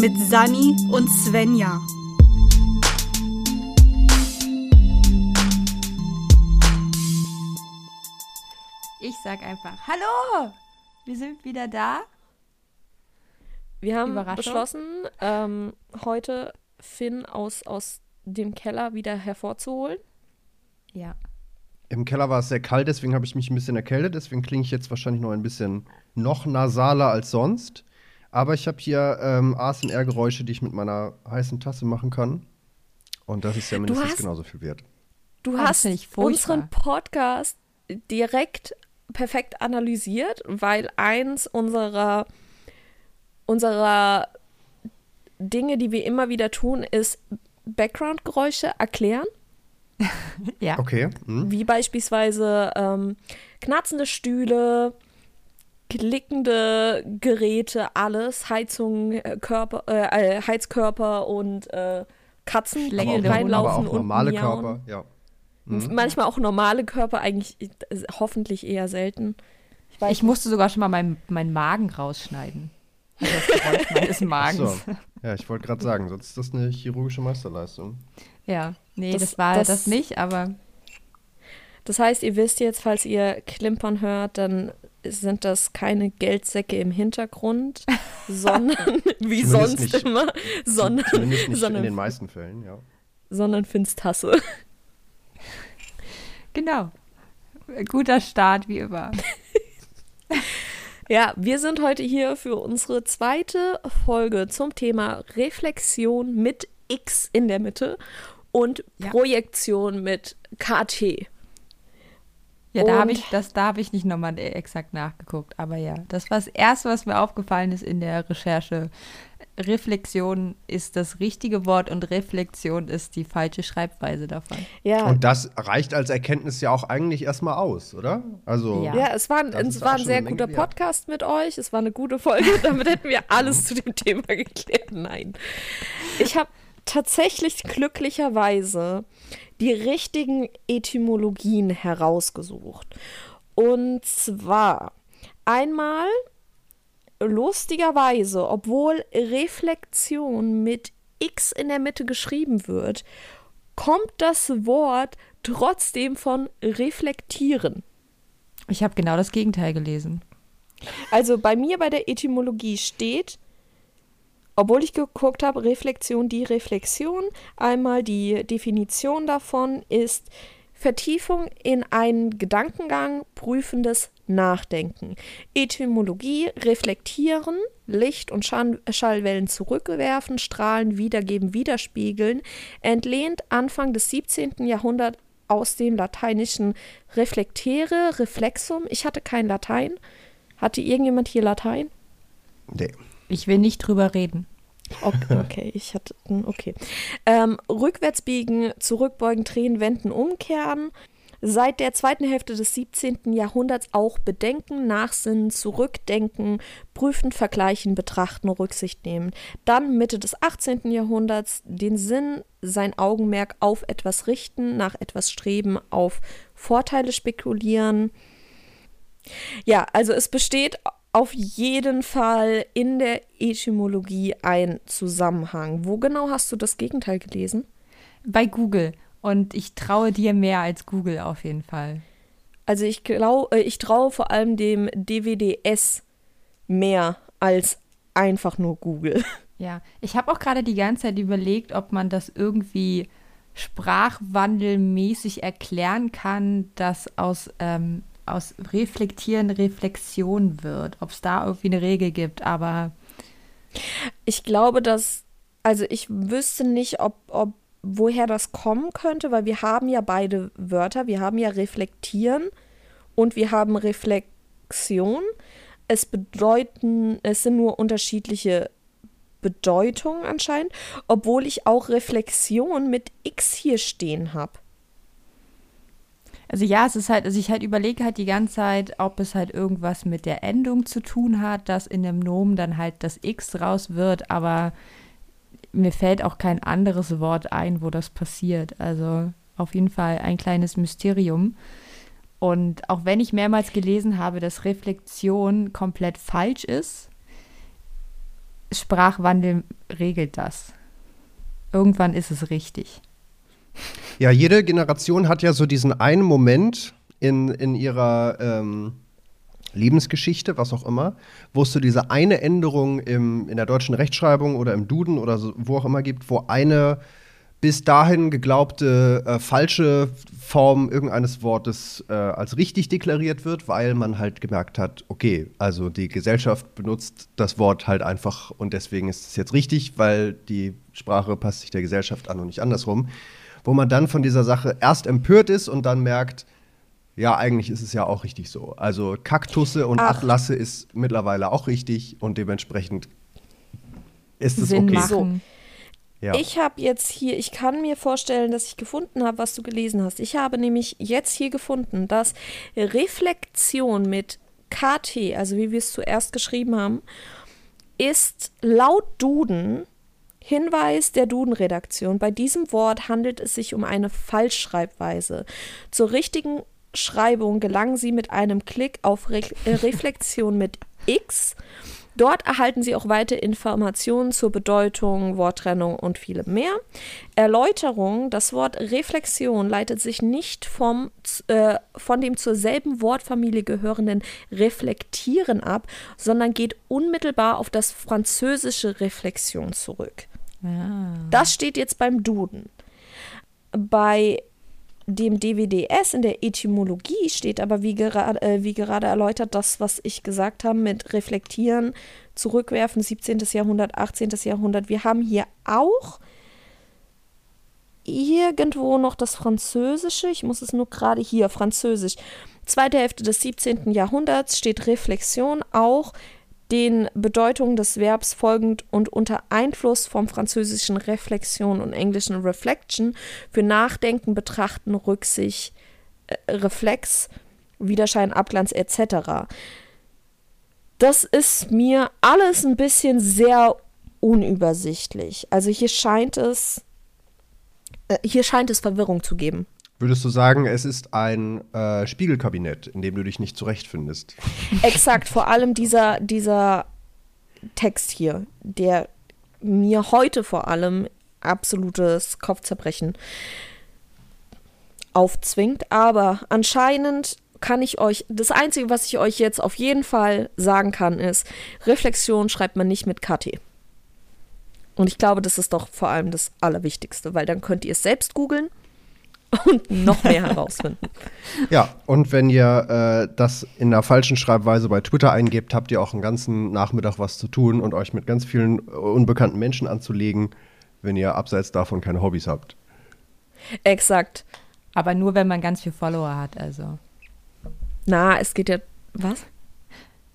mit Sani und Svenja. Ich sag einfach, hallo, wir sind wieder da. Wir haben beschlossen, ähm, heute Finn aus, aus dem Keller wieder hervorzuholen. Ja. Im Keller war es sehr kalt, deswegen habe ich mich ein bisschen erkältet. Deswegen klinge ich jetzt wahrscheinlich noch ein bisschen noch nasaler als sonst. Aber ich habe hier ähm, ASMR-Geräusche, die ich mit meiner heißen Tasse machen kann. Und das ist ja mindestens hast, genauso viel wert. Du ah, hast unseren Podcast direkt perfekt analysiert, weil eins unserer, unserer Dinge, die wir immer wieder tun, ist Background-Geräusche erklären. ja. Okay. Hm. Wie beispielsweise ähm, knarzende Stühle, klickende Geräte, alles, Heizung, äh, Körper, äh, äh, Heizkörper und äh, Katzen, die reinlaufen aber auch normale Körper, ja. Mhm. Manchmal auch normale Körper, eigentlich hoffentlich eher selten. Ich, ich musste sogar schon mal meinen mein Magen rausschneiden. Also das Geräusch meines Magens. So. Ja, ich wollte gerade sagen, sonst ist das eine chirurgische Meisterleistung. Ja, nee, das, das war das, das nicht, aber. Das heißt, ihr wisst jetzt, falls ihr Klimpern hört, dann sind das keine Geldsäcke im Hintergrund, sondern wie sonst nicht, immer, sondern, zumindest nicht sondern, in den meisten Fällen, ja. Sondern Finns Tasse. Genau. Guter Start, wie immer. ja, wir sind heute hier für unsere zweite Folge zum Thema Reflexion mit X in der Mitte und ja. Projektion mit KT. Ja, da habe ich, das, da habe ich nicht nochmal exakt nachgeguckt, aber ja, das war das Erste, was mir aufgefallen ist in der Recherche. Reflexion ist das richtige Wort und Reflexion ist die falsche Schreibweise davon. Ja. Und das reicht als Erkenntnis ja auch eigentlich erstmal aus, oder? Also ja, ja es war, ein, es war ein sehr guter Podcast mit euch. Es war eine gute Folge. Damit hätten wir alles zu dem Thema geklärt. Nein. Ich habe tatsächlich glücklicherweise die richtigen Etymologien herausgesucht. Und zwar einmal lustigerweise, obwohl Reflexion mit X in der Mitte geschrieben wird, kommt das Wort trotzdem von reflektieren. Ich habe genau das Gegenteil gelesen. Also bei mir bei der Etymologie steht obwohl ich geguckt habe, Reflexion, die Reflexion, einmal die Definition davon ist Vertiefung in einen Gedankengang, prüfendes Nachdenken. Etymologie, reflektieren, Licht- und Schallwellen zurückwerfen, strahlen, wiedergeben, widerspiegeln, entlehnt Anfang des 17. Jahrhunderts aus dem lateinischen reflektere, reflexum. Ich hatte kein Latein. Hatte irgendjemand hier Latein? Nee. Ich will nicht drüber reden. Okay, okay ich hatte, hm, okay. Ähm, rückwärts biegen, zurückbeugen, drehen, wenden, umkehren. Seit der zweiten Hälfte des 17. Jahrhunderts auch bedenken, nachsinnen, zurückdenken, prüfen, vergleichen, betrachten, Rücksicht nehmen. Dann Mitte des 18. Jahrhunderts den Sinn, sein Augenmerk auf etwas richten, nach etwas streben, auf Vorteile spekulieren. Ja, also es besteht auf jeden Fall in der Etymologie ein Zusammenhang. Wo genau hast du das Gegenteil gelesen? Bei Google. Und ich traue dir mehr als Google auf jeden Fall. Also ich glaube, äh, ich traue vor allem dem DWDS mehr als einfach nur Google. Ja, ich habe auch gerade die ganze Zeit überlegt, ob man das irgendwie sprachwandelmäßig erklären kann, dass aus ähm, aus Reflektieren Reflexion wird, ob es da irgendwie eine Regel gibt, aber. Ich glaube, dass, also ich wüsste nicht, ob, ob woher das kommen könnte, weil wir haben ja beide Wörter. Wir haben ja reflektieren und wir haben Reflexion. Es bedeuten, es sind nur unterschiedliche Bedeutungen anscheinend, obwohl ich auch Reflexion mit X hier stehen habe. Also ja, es ist halt, also ich halt überlege halt die ganze Zeit, ob es halt irgendwas mit der Endung zu tun hat, dass in dem Nomen dann halt das X raus wird, aber mir fällt auch kein anderes Wort ein, wo das passiert. Also auf jeden Fall ein kleines Mysterium. Und auch wenn ich mehrmals gelesen habe, dass Reflexion komplett falsch ist, Sprachwandel regelt das. Irgendwann ist es richtig. Ja, jede Generation hat ja so diesen einen Moment in, in ihrer ähm, Lebensgeschichte, was auch immer, wo es so diese eine Änderung im, in der deutschen Rechtschreibung oder im Duden oder so, wo auch immer gibt, wo eine bis dahin geglaubte äh, falsche Form irgendeines Wortes äh, als richtig deklariert wird, weil man halt gemerkt hat, okay, also die Gesellschaft benutzt das Wort halt einfach und deswegen ist es jetzt richtig, weil die Sprache passt sich der Gesellschaft an und nicht andersrum. Wo man dann von dieser Sache erst empört ist und dann merkt, ja, eigentlich ist es ja auch richtig so. Also Kaktusse und Ach. Atlasse ist mittlerweile auch richtig und dementsprechend ist es Sinn okay. machen. Ja. Ich habe jetzt hier, ich kann mir vorstellen, dass ich gefunden habe, was du gelesen hast. Ich habe nämlich jetzt hier gefunden, dass Reflexion mit KT, also wie wir es zuerst geschrieben haben, ist laut Duden Hinweis der Duden-Redaktion. Bei diesem Wort handelt es sich um eine Falschschreibweise. Zur richtigen Schreibung gelangen Sie mit einem Klick auf Re äh, Reflexion mit X. Dort erhalten Sie auch weitere Informationen zur Bedeutung, Worttrennung und vielem mehr. Erläuterung: Das Wort Reflexion leitet sich nicht vom, äh, von dem zur selben Wortfamilie gehörenden Reflektieren ab, sondern geht unmittelbar auf das französische Reflexion zurück. Ah. Das steht jetzt beim Duden. Bei dem DWDS in der Etymologie steht aber, wie, gera äh, wie gerade erläutert, das, was ich gesagt habe mit Reflektieren, Zurückwerfen, 17. Jahrhundert, 18. Jahrhundert. Wir haben hier auch irgendwo noch das Französische. Ich muss es nur gerade hier, Französisch. Zweite Hälfte des 17. Jahrhunderts steht Reflexion auch den Bedeutungen des Verbs folgend und unter Einfluss vom französischen Reflexion und englischen Reflection für Nachdenken, Betrachten, Rücksicht, äh, Reflex, Widerschein, Abglanz etc. Das ist mir alles ein bisschen sehr unübersichtlich. Also hier scheint es äh, hier scheint es Verwirrung zu geben. Würdest du sagen, es ist ein äh, Spiegelkabinett, in dem du dich nicht zurechtfindest? Exakt, vor allem dieser, dieser Text hier, der mir heute vor allem absolutes Kopfzerbrechen aufzwingt. Aber anscheinend kann ich euch, das Einzige, was ich euch jetzt auf jeden Fall sagen kann, ist, Reflexion schreibt man nicht mit KT. Und ich glaube, das ist doch vor allem das Allerwichtigste, weil dann könnt ihr es selbst googeln und noch mehr herausfinden. Ja, und wenn ihr äh, das in der falschen Schreibweise bei Twitter eingebt, habt ihr auch einen ganzen Nachmittag was zu tun und euch mit ganz vielen äh, unbekannten Menschen anzulegen, wenn ihr abseits davon keine Hobbys habt. Exakt. Aber nur, wenn man ganz viel Follower hat, also. Na, es geht ja. Was?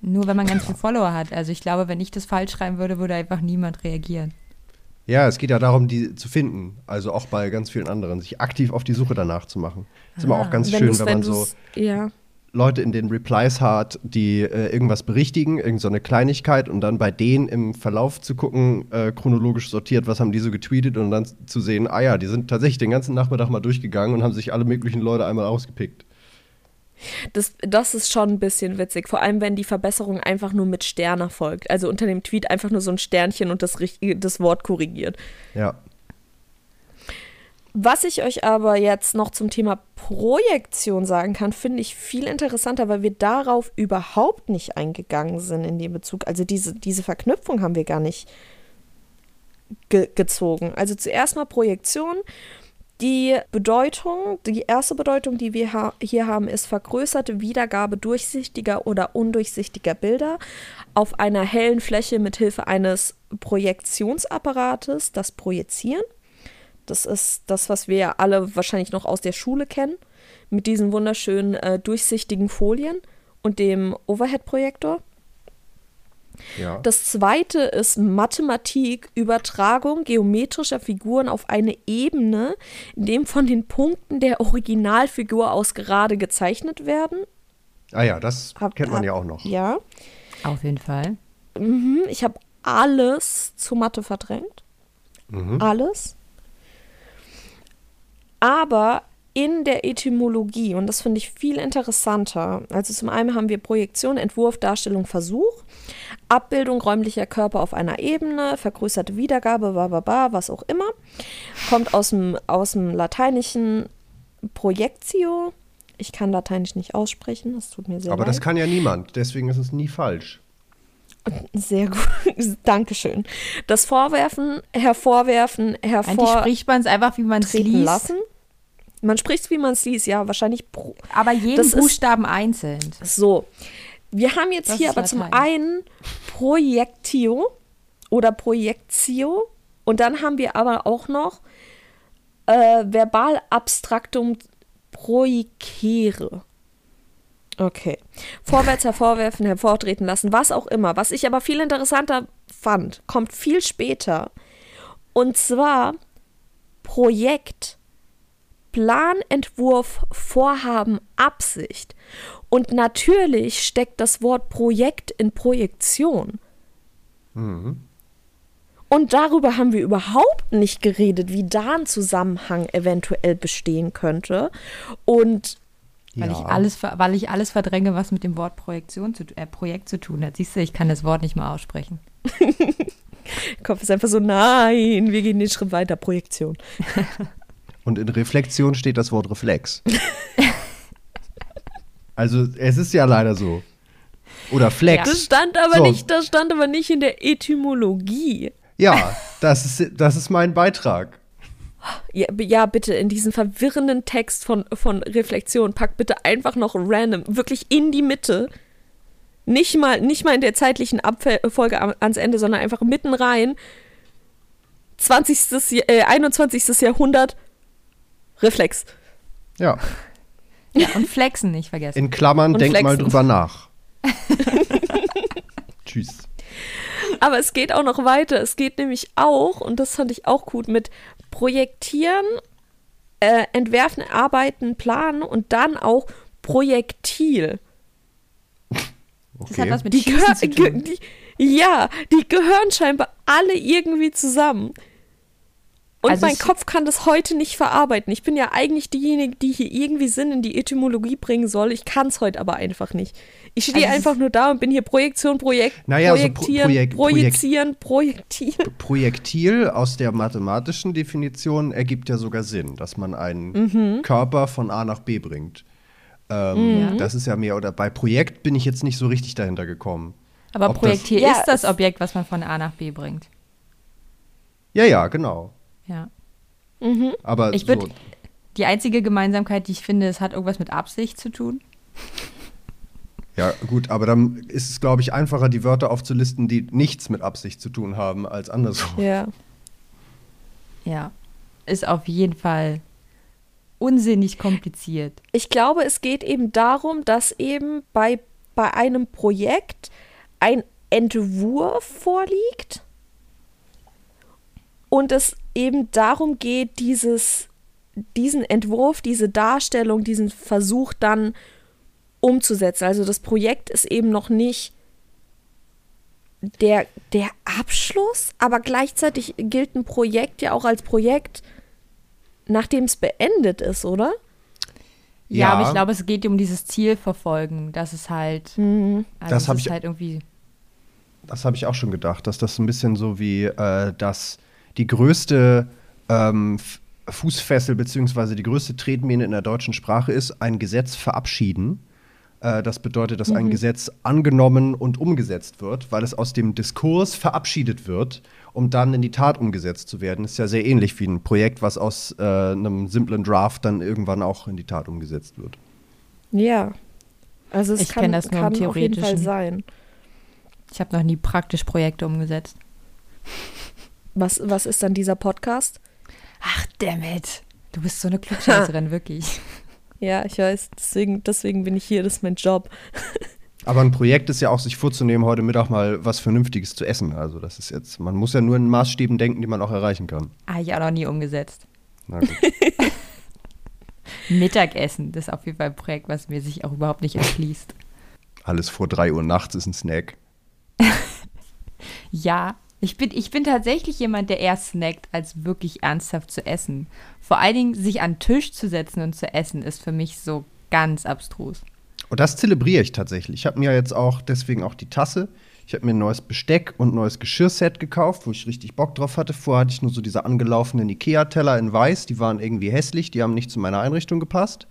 Nur wenn man ganz viel Follower hat. Also ich glaube, wenn ich das falsch schreiben würde, würde einfach niemand reagieren. Ja, es geht ja darum, die zu finden. Also auch bei ganz vielen anderen, sich aktiv auf die Suche danach zu machen. ist immer auch ganz Wenn schön, wenn man so Ja. Leute in den Replies hat, die äh, irgendwas berichtigen, irgendeine so eine Kleinigkeit und dann bei denen im Verlauf zu gucken, äh, chronologisch sortiert, was haben die so getweetet und dann zu sehen, ah ja, die sind tatsächlich den ganzen Nachmittag mal durchgegangen und haben sich alle möglichen Leute einmal ausgepickt. Das, das ist schon ein bisschen witzig. Vor allem, wenn die Verbesserung einfach nur mit Stern erfolgt. Also unter dem Tweet einfach nur so ein Sternchen und das, das Wort korrigiert. Ja. Was ich euch aber jetzt noch zum Thema Projektion sagen kann, finde ich viel interessanter, weil wir darauf überhaupt nicht eingegangen sind in dem Bezug. Also diese, diese Verknüpfung haben wir gar nicht ge gezogen. Also zuerst mal Projektion. Die Bedeutung, die erste Bedeutung, die wir ha hier haben, ist vergrößerte Wiedergabe durchsichtiger oder undurchsichtiger Bilder auf einer hellen Fläche mit Hilfe eines Projektionsapparates, das Projizieren. Das ist das, was wir ja alle wahrscheinlich noch aus der Schule kennen, mit diesen wunderschönen äh, durchsichtigen Folien und dem Overhead-Projektor. Ja. Das zweite ist Mathematik, Übertragung geometrischer Figuren auf eine Ebene, in dem von den Punkten der Originalfigur aus gerade gezeichnet werden. ah ja, das Hab- kennt man hab- ja auch noch. Ja. Auf jeden Fall. Mhm. Ich habe alles zu Mathe verdrängt. Mhm. Alles. Aber in der Etymologie und das finde ich viel interessanter. Also zum einen haben wir Projektion, Entwurf, Darstellung, Versuch, Abbildung räumlicher Körper auf einer Ebene, vergrößerte Wiedergabe, bababa, was auch immer. Kommt aus dem, aus dem lateinischen Projectio. Ich kann Lateinisch nicht aussprechen, das tut mir sehr Aber leid. das kann ja niemand, deswegen ist es nie falsch. Sehr gut. Dankeschön. Das Vorwerfen, hervorwerfen, Eigentlich hervor spricht man es einfach, wie man es liest, lassen. Man spricht es, wie man es liest, ja, wahrscheinlich pro. aber jeden Das ist- Buchstaben einzeln. So. Wir haben jetzt Das hier aber zum einen Projektio oder Projektio und dann haben wir aber auch noch äh, Verbalabstraktum projicere. Okay. Vorwärts hervorwerfen, hervortreten lassen, was auch immer. Was ich aber viel interessanter fand, kommt viel später. Und zwar Projekt, Plan, Entwurf, Vorhaben, Absicht. Und natürlich steckt das Wort Projekt in Projektion. Und darüber haben wir überhaupt nicht geredet, wie da ein Zusammenhang eventuell bestehen könnte. Und Weil, Ja. ich alles, weil ich alles verdränge, was mit dem Wort Projektion zu, äh, Projekt zu tun hat. Siehst du, ich kann das Wort nicht mal aussprechen. Kopf ist einfach so, nein, wir gehen den Schritt weiter, Projektion. Und in Reflexion steht das Wort Reflex. also es ist ja leider so. Oder Flex. Das stand aber So. nicht, das stand aber nicht in der Etymologie. Ja, das ist, das ist mein Beitrag. Ja, ja, bitte, in diesen verwirrenden Text von, von Reflexion, pack bitte einfach noch random, wirklich in die Mitte. Nicht mal, nicht mal in der zeitlichen Abfolge ans Ende, sondern einfach mitten rein. 20. Jahr- äh, 21. Jahrhundert, Reflex. Ja, Ja, und Flexen nicht vergessen. in Klammern, Und denk mal flexen. drüber nach. Tschüss. Aber es geht auch noch weiter. Es geht nämlich auch, und das fand ich auch gut, mit Projektieren, äh, Entwerfen, Arbeiten, Planen und dann auch Projektil. Das hat Okay. was mit Die, Schießen zu tun. die Ja, die gehören scheinbar alle irgendwie zusammen. Und Also mein Kopf kann das heute nicht verarbeiten. Ich bin ja eigentlich diejenige, die hier irgendwie Sinn in die Etymologie bringen soll. Ich kann es heute aber einfach nicht. Ich stehe Also einfach nur da und bin hier Projektion, Projekt, Naja, also Pro- Projektieren, Projekt- Projizieren, Projektieren. Projektil aus der mathematischen Definition ergibt ja sogar Sinn, dass man einen Mhm. Körper von A nach B bringt. Ähm, Ja. Das ist ja mehr, oder bei Projekt bin ich jetzt nicht so richtig dahinter gekommen. Aber Ob das- Projektil Ja, ist das es- Objekt, was man von A nach B bringt. Ja, ja, genau. Ja. Aber Ich würd- so, Die einzige Gemeinsamkeit, die ich finde, es hat irgendwas mit Absicht zu tun. ja, gut, aber dann ist es, glaube ich, einfacher, die Wörter aufzulisten, die nichts mit Absicht zu tun haben, als andersrum. Ja. Ja. Ist auf jeden Fall unsinnig kompliziert. Ich glaube, es geht eben darum, dass eben bei, bei einem Projekt ein Entwurf vorliegt und es eben darum geht, dieses, diesen Entwurf, diese Darstellung, diesen Versuch dann umzusetzen. Also das Projekt ist eben noch nicht der, der Abschluss, aber gleichzeitig gilt ein Projekt ja auch als Projekt, nachdem es beendet ist, oder? Ja, Ja. aber ich glaube, es geht um dieses Ziel verfolgen, dass es halt, also Das ist ich- halt irgendwie, Das habe ich auch schon gedacht, dass das ein bisschen so wie äh, das die größte ähm, Fußfessel beziehungsweise die größte Tretmine in der deutschen Sprache ist, ein Gesetz verabschieden. Äh, das bedeutet, dass ein Gesetz angenommen und umgesetzt wird, weil es aus dem Diskurs verabschiedet wird, um dann in die Tat umgesetzt zu werden. Ist ja sehr ähnlich wie ein Projekt, was aus äh, einem simplen Draft dann irgendwann auch in die Tat umgesetzt wird. Ja. Also es Ich kann, das nur kann auf jeden Fall Theoretischen. sein. ich habe noch nie praktisch Projekte umgesetzt. Was, was ist dann dieser Podcast? Ach, dammit. Du bist so eine Klugscheißerin, wirklich. Ja, ich weiß, deswegen, deswegen bin ich hier, das ist mein Job. Aber ein Projekt ist ja auch, sich vorzunehmen, heute Mittag mal was Vernünftiges zu essen. Also das ist jetzt, man muss ja nur in Maßstäben denken, die man auch erreichen kann. Ah, ich auch noch nie umgesetzt. Na gut. Mittagessen, das ist auf jeden Fall ein Projekt, was mir sich auch überhaupt nicht erschließt. Alles vor 3 Uhr nachts ist ein Snack. Ja, Ich bin, ich bin tatsächlich jemand, der eher snackt, als wirklich ernsthaft zu essen. Vor allen Dingen, sich an den Tisch zu setzen und zu essen, ist für mich so ganz abstrus. Und das zelebriere ich tatsächlich. Ich habe mir jetzt auch deswegen auch die Tasse. Ich habe mir ein neues Besteck und ein neues Geschirrset gekauft, wo ich richtig Bock drauf hatte. Vorher hatte ich nur so diese angelaufenen Ikea-Teller in weiß. Die waren irgendwie hässlich, die haben nicht zu meiner Einrichtung gepasst.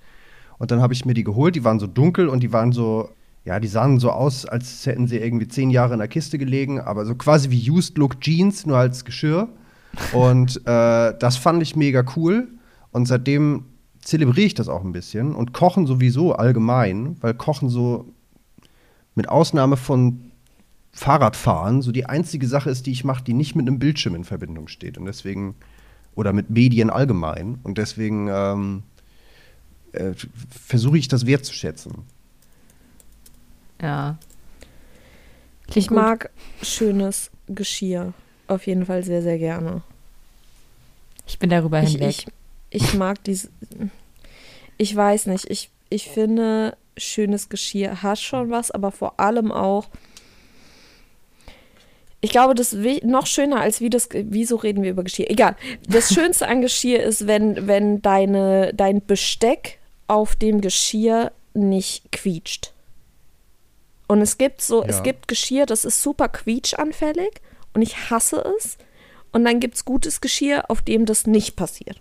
Und dann habe ich mir die geholt. Die waren so dunkel und die waren so, ja, die sahen so aus, als hätten sie irgendwie zehn Jahre in der Kiste gelegen. Aber so quasi wie Used Look Jeans, nur als Geschirr. Und äh, das fand ich mega cool. Und seitdem zelebriere ich das auch ein bisschen und Kochen sowieso allgemein, weil Kochen so mit Ausnahme von Fahrradfahren so die einzige Sache ist, die ich mache, die nicht mit einem Bildschirm in Verbindung steht und deswegen oder mit Medien allgemein und deswegen ähm, äh, versuche ich das wertzuschätzen. Ja. Klingt ich gut. mag schönes Geschirr auf jeden Fall sehr, sehr gerne. Ich bin darüber hinweg. Ich, ich mag diese. Ich weiß nicht, ich, ich finde, schönes Geschirr hat schon was, aber vor allem auch. Ich glaube, das ist noch schöner als wie das. Wieso reden wir über Geschirr? Egal. Das Schönste an Geschirr ist, wenn, wenn deine, dein Besteck auf dem Geschirr nicht quietscht. Und es gibt so, ja. es gibt Geschirr, das ist super quietschanfällig und ich hasse es. Und dann gibt es gutes Geschirr, auf dem das nicht passiert.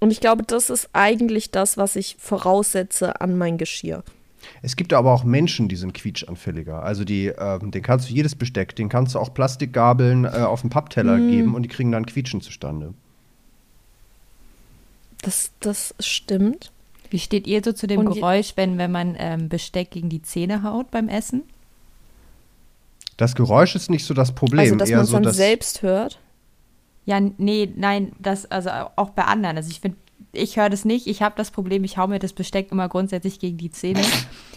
Und ich glaube, das ist eigentlich das, was ich voraussetze an mein Geschirr. Es gibt aber auch Menschen, die sind quietschanfälliger. Also die, äh, den kannst du jedes Besteck, den kannst du auch Plastikgabeln äh, auf den Pappteller mm. geben und die kriegen dann Quietschen zustande. Das, das stimmt. Wie steht ihr so zu dem und Geräusch, wenn, wenn man ähm, Besteck gegen die Zähne haut beim Essen? Das Geräusch ist nicht so das Problem. Also, dass man es so, dann selbst hört? Ja, nee, nein, das, also auch bei anderen. Also ich finde, ich höre das nicht. Ich habe das Problem, ich hau mir das Besteck immer grundsätzlich gegen die Zähne.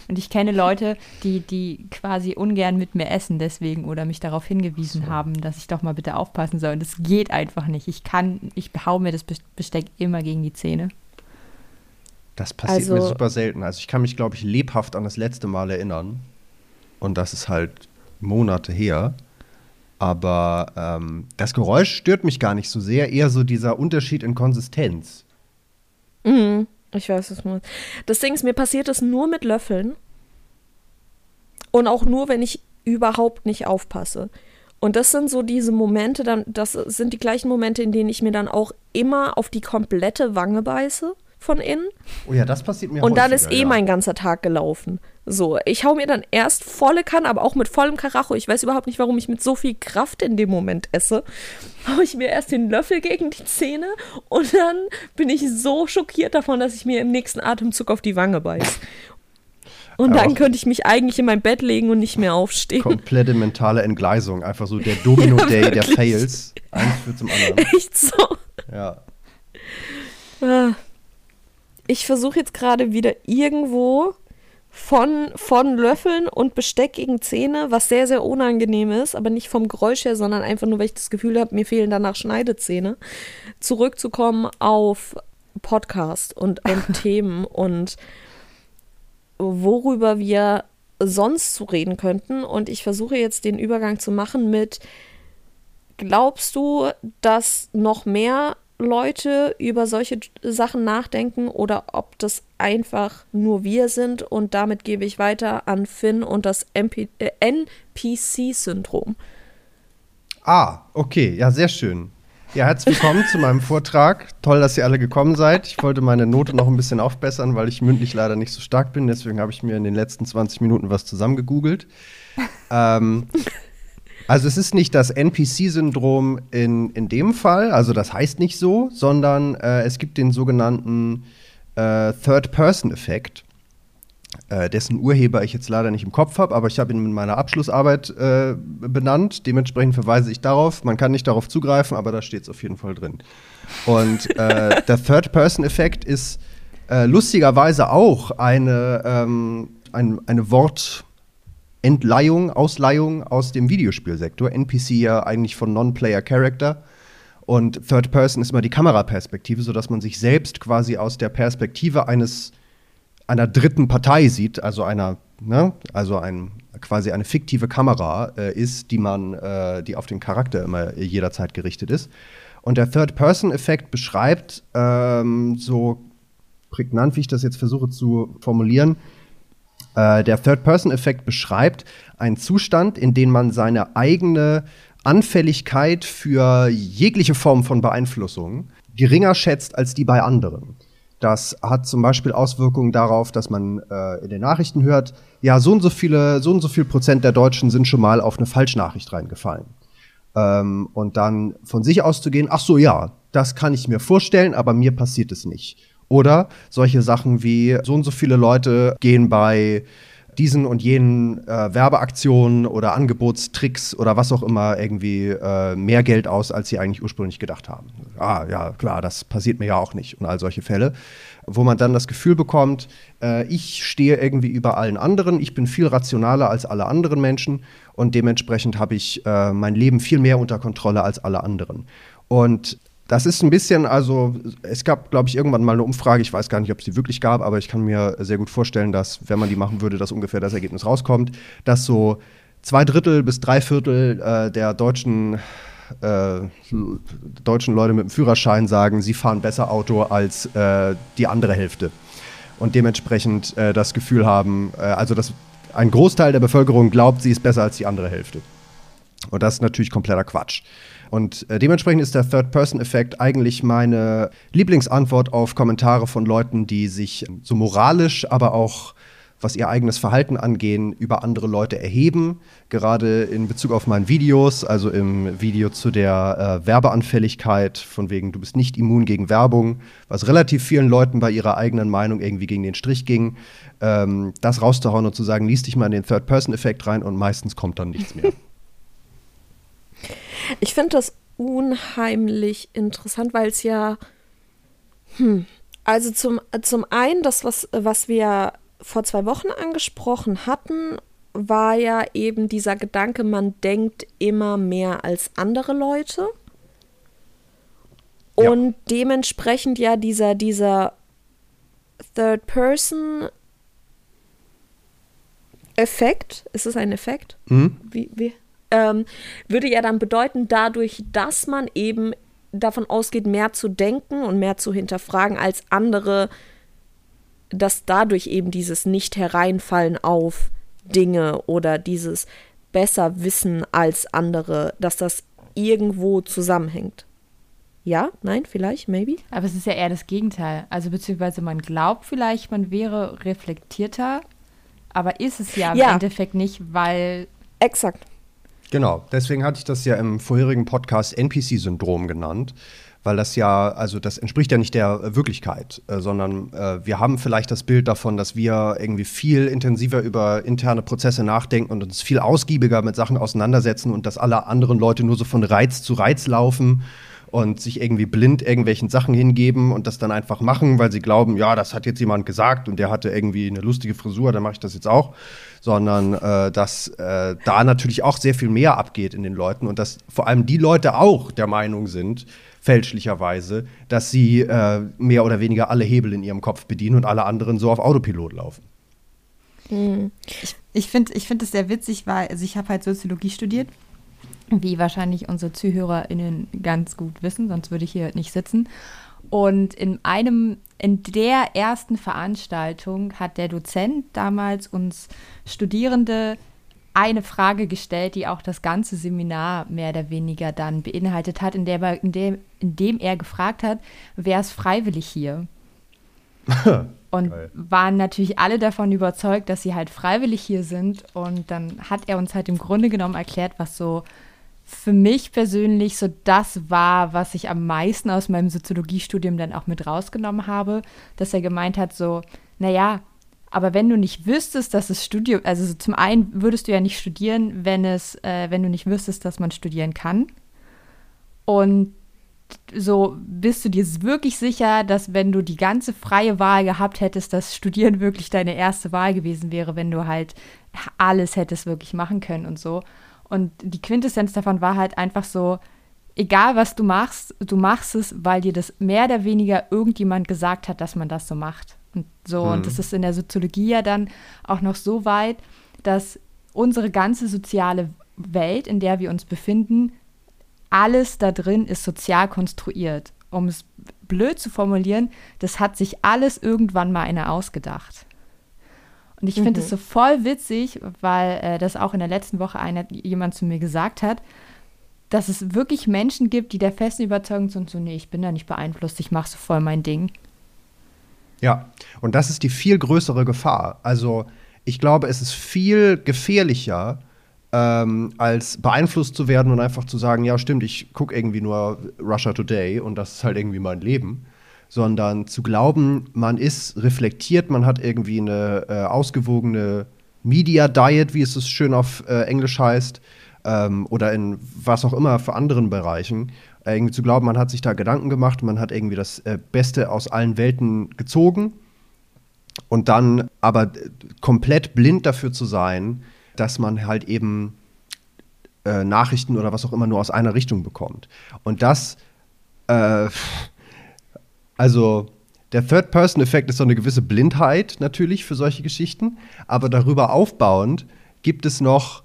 Und ich kenne Leute, die, die quasi ungern mit mir essen deswegen oder mich darauf hingewiesen so. haben, dass ich doch mal bitte aufpassen soll. Und das geht einfach nicht. Ich kann, ich hau mir das Besteck immer gegen die Zähne. Das passiert also, mir super selten. Also ich kann mich, glaube ich, lebhaft an das letzte Mal erinnern. Und das ist halt Monate her. Aber ähm, das Geräusch stört mich gar nicht so sehr, eher so dieser Unterschied in Konsistenz. Mhm. Ich weiß, was man. Das Ding ist, mir passiert das nur mit Löffeln. Und auch nur, wenn ich überhaupt nicht aufpasse. Und das sind so diese Momente, dann, das sind die gleichen Momente, in denen ich mir dann auch immer auf die komplette Wange beiße von innen. Oh ja, das passiert mir Und dann ist eh ja. mein ganzer Tag gelaufen. So, ich hau mir dann erst volle Kanne, aber auch mit vollem Karacho. Ich weiß überhaupt nicht, warum ich mit so viel Kraft in dem Moment esse. Hau ich mir erst den Löffel gegen die Zähne und dann bin ich so schockiert davon, dass ich mir im nächsten Atemzug auf die Wange beiß. Und dann könnte ich mich eigentlich in mein Bett legen und nicht mehr aufstehen. Komplette mentale Entgleisung. Einfach so der Domino-Day ja, der Fails. Eins führt zum anderen. Echt so. Ja. Ah ich versuche jetzt gerade wieder irgendwo von, von Löffeln und Besteck gegen Zähne, was sehr, sehr unangenehm ist, aber nicht vom Geräusch her, sondern einfach nur, weil ich das Gefühl habe, mir fehlen danach Schneidezähne, zurückzukommen auf Podcast und, und Themen und worüber wir sonst zu reden könnten. Und ich versuche jetzt den Übergang zu machen mit, glaubst du, dass noch mehr Leute über solche Sachen nachdenken oder ob das einfach nur wir sind. Und damit gebe ich weiter an Finn und das äh, NPC-Syndrom. Ah, okay, ja, sehr schön. Ja, herzlich willkommen zu meinem Vortrag. Toll, dass ihr alle gekommen seid. Ich wollte meine Note noch ein bisschen aufbessern, weil ich mündlich leider nicht so stark bin. Deswegen habe ich mir in den letzten 20 Minuten was zusammengegoogelt. ähm, also es ist nicht das NPC-Syndrom in, in dem Fall, also das heißt nicht so, sondern äh, es gibt den sogenannten äh, Third-Person-Effekt, äh, dessen Urheber ich jetzt leider nicht im Kopf habe, aber ich habe ihn in meiner Abschlussarbeit äh, benannt. Dementsprechend verweise ich darauf. Man kann nicht darauf zugreifen, aber da steht es auf jeden Fall drin. Und äh, der Third-Person-Effekt ist äh, lustigerweise auch eine, ähm, ein, eine Wort- Entleihung, Ausleihung aus dem Videospielsektor. NPC ja eigentlich von Non-Player Character. Und Third Person ist immer die Kameraperspektive, sodass man sich selbst quasi aus der Perspektive eines einer dritten Partei sieht, also einer, ne, also ein quasi eine fiktive Kamera äh, ist, die man, äh, die auf den Charakter immer jederzeit gerichtet ist. Und der Third-Person-Effekt beschreibt ähm, so prägnant, wie ich das jetzt versuche zu formulieren, äh, der Third-Person-Effekt beschreibt einen Zustand, in dem man seine eigene Anfälligkeit für jegliche Form von Beeinflussung geringer schätzt als die bei anderen. Das hat zum Beispiel Auswirkungen darauf, dass man äh, in den Nachrichten hört, ja, so und so viele, so und so viel Prozent der Deutschen sind schon mal auf eine Falschnachricht reingefallen. Ähm, und dann von sich auszugehen, ach so, ja, das kann ich mir vorstellen, aber mir passiert es nicht. Oder solche Sachen wie so und so viele Leute gehen bei diesen und jenen äh, Werbeaktionen oder Angebotstricks oder was auch immer irgendwie äh, mehr Geld aus, als sie eigentlich ursprünglich gedacht haben. Ah, ja, klar, das passiert mir ja auch nicht und all solche Fälle, wo man dann das Gefühl bekommt, äh, ich stehe irgendwie über allen anderen, ich bin viel rationaler als alle anderen Menschen und dementsprechend habe ich äh, mein Leben viel mehr unter Kontrolle als alle anderen. Und das ist ein bisschen, also es gab, glaube ich, irgendwann mal eine Umfrage, ich weiß gar nicht, ob es die wirklich gab, aber ich kann mir sehr gut vorstellen, dass, wenn man die machen würde, dass ungefähr das Ergebnis rauskommt, dass so zwei Drittel bis drei Viertel äh, der deutschen, äh, deutschen Leute mit dem Führerschein sagen, sie fahren besser Auto als äh, die andere Hälfte. Und dementsprechend äh, das Gefühl haben, äh, also dass ein Großteil der Bevölkerung glaubt, sie ist besser als die andere Hälfte. Und das ist natürlich kompletter Quatsch. Und äh, dementsprechend ist der Third-Person-Effekt eigentlich meine Lieblingsantwort auf Kommentare von Leuten, die sich so moralisch, aber auch was ihr eigenes Verhalten angehen, über andere Leute erheben. Gerade in Bezug auf meinen Videos, also im Video zu der äh, Werbeanfälligkeit, von wegen, du bist nicht immun gegen Werbung, was relativ vielen Leuten bei ihrer eigenen Meinung irgendwie gegen den Strich ging. Ähm, das rauszuhauen und zu sagen, liest dich mal in den Third-Person-Effekt rein und meistens kommt dann nichts mehr. Ich finde das unheimlich interessant, weil es ja, hm, also zum, zum einen, das, was, was wir vor zwei Wochen angesprochen hatten, war ja eben dieser Gedanke, man denkt immer mehr als andere Leute. Ja. Und dementsprechend ja dieser, dieser Third Person Effekt, ist es ein Effekt? Mhm. Wie, wie? Ähm, würde ja dann bedeuten, dadurch, dass man eben davon ausgeht, mehr zu denken und mehr zu hinterfragen als andere, dass dadurch eben dieses Nicht-Hereinfallen auf Dinge oder dieses besser wissen als andere, dass das irgendwo zusammenhängt. Ja, nein, vielleicht, maybe. Aber es ist ja eher das Gegenteil. Also beziehungsweise man glaubt vielleicht, man wäre reflektierter, aber ist es ja im ja. Endeffekt nicht, weil. Exakt. Genau, deswegen hatte ich das ja im vorherigen Podcast NPC-Syndrom genannt, weil das ja, also das entspricht ja nicht der Wirklichkeit, äh, sondern äh, wir haben vielleicht das Bild davon, dass wir irgendwie viel intensiver über interne Prozesse nachdenken und uns viel ausgiebiger mit Sachen auseinandersetzen und dass alle anderen Leute nur so von Reiz zu Reiz laufen und sich irgendwie blind irgendwelchen Sachen hingeben und das dann einfach machen, weil sie glauben, ja, das hat jetzt jemand gesagt und der hatte irgendwie eine lustige Frisur, dann mache ich das jetzt auch sondern äh, dass äh, da natürlich auch sehr viel mehr abgeht in den Leuten und dass vor allem die Leute auch der Meinung sind, fälschlicherweise, dass sie äh, mehr oder weniger alle Hebel in ihrem Kopf bedienen und alle anderen so auf Autopilot laufen. Mhm. Ich, ich finde ich find sehr witzig, weil also ich habe halt Soziologie studiert, wie wahrscheinlich unsere ZuhörerInnen ganz gut wissen, sonst würde ich hier nicht sitzen. Und in einem, in der ersten Veranstaltung hat der Dozent damals uns Studierende eine Frage gestellt, die auch das ganze Seminar mehr oder weniger dann beinhaltet hat, in, der, in, dem, in dem er gefragt hat, wer ist freiwillig hier? und Geil. waren natürlich alle davon überzeugt, dass sie halt freiwillig hier sind. Und dann hat er uns halt im Grunde genommen erklärt, was so für mich persönlich so das war, was ich am meisten aus meinem Soziologiestudium dann auch mit rausgenommen habe, dass er gemeint hat, so, naja, aber wenn du nicht wüsstest, dass es Studium, also so zum einen würdest du ja nicht studieren, wenn es, äh, wenn du nicht wüsstest, dass man studieren kann. Und so bist du dir wirklich sicher, dass wenn du die ganze freie Wahl gehabt hättest, dass Studieren wirklich deine erste Wahl gewesen wäre, wenn du halt alles hättest wirklich machen können und so. Und die Quintessenz davon war halt einfach so, egal was du machst, du machst es, weil dir das mehr oder weniger irgendjemand gesagt hat, dass man das so macht. Und so, hm. und das ist in der Soziologie ja dann auch noch so weit, dass unsere ganze soziale Welt, in der wir uns befinden, alles da drin ist sozial konstruiert. Um es blöd zu formulieren, das hat sich alles irgendwann mal einer ausgedacht. Und ich finde es Mhm. so voll witzig, weil äh, das auch in der letzten Woche einer, jemand zu mir gesagt hat, dass es wirklich Menschen gibt, die der festen Überzeugung sind, so, nee, ich bin da nicht beeinflusst, ich mache so voll mein Ding. Ja, und das ist die viel größere Gefahr. Also ich glaube, es ist viel gefährlicher, ähm, als beeinflusst zu werden und einfach zu sagen, ja stimmt, ich gucke irgendwie nur Russia Today und das ist halt irgendwie mein Leben, sondern zu glauben, man ist reflektiert, man hat irgendwie eine äh, ausgewogene Media Diet, wie es so schön auf äh, Englisch heißt, ähm, oder in was auch immer für anderen Bereichen. Äh, irgendwie zu glauben, man hat sich da Gedanken gemacht, man hat irgendwie das äh, Beste aus allen Welten gezogen und dann aber äh, komplett blind dafür zu sein, dass man halt eben äh, Nachrichten oder was auch immer nur aus einer Richtung bekommt. Und das, äh, also der Third-Person-Effekt ist so eine gewisse Blindheit natürlich für solche Geschichten, aber darüber aufbauend gibt es noch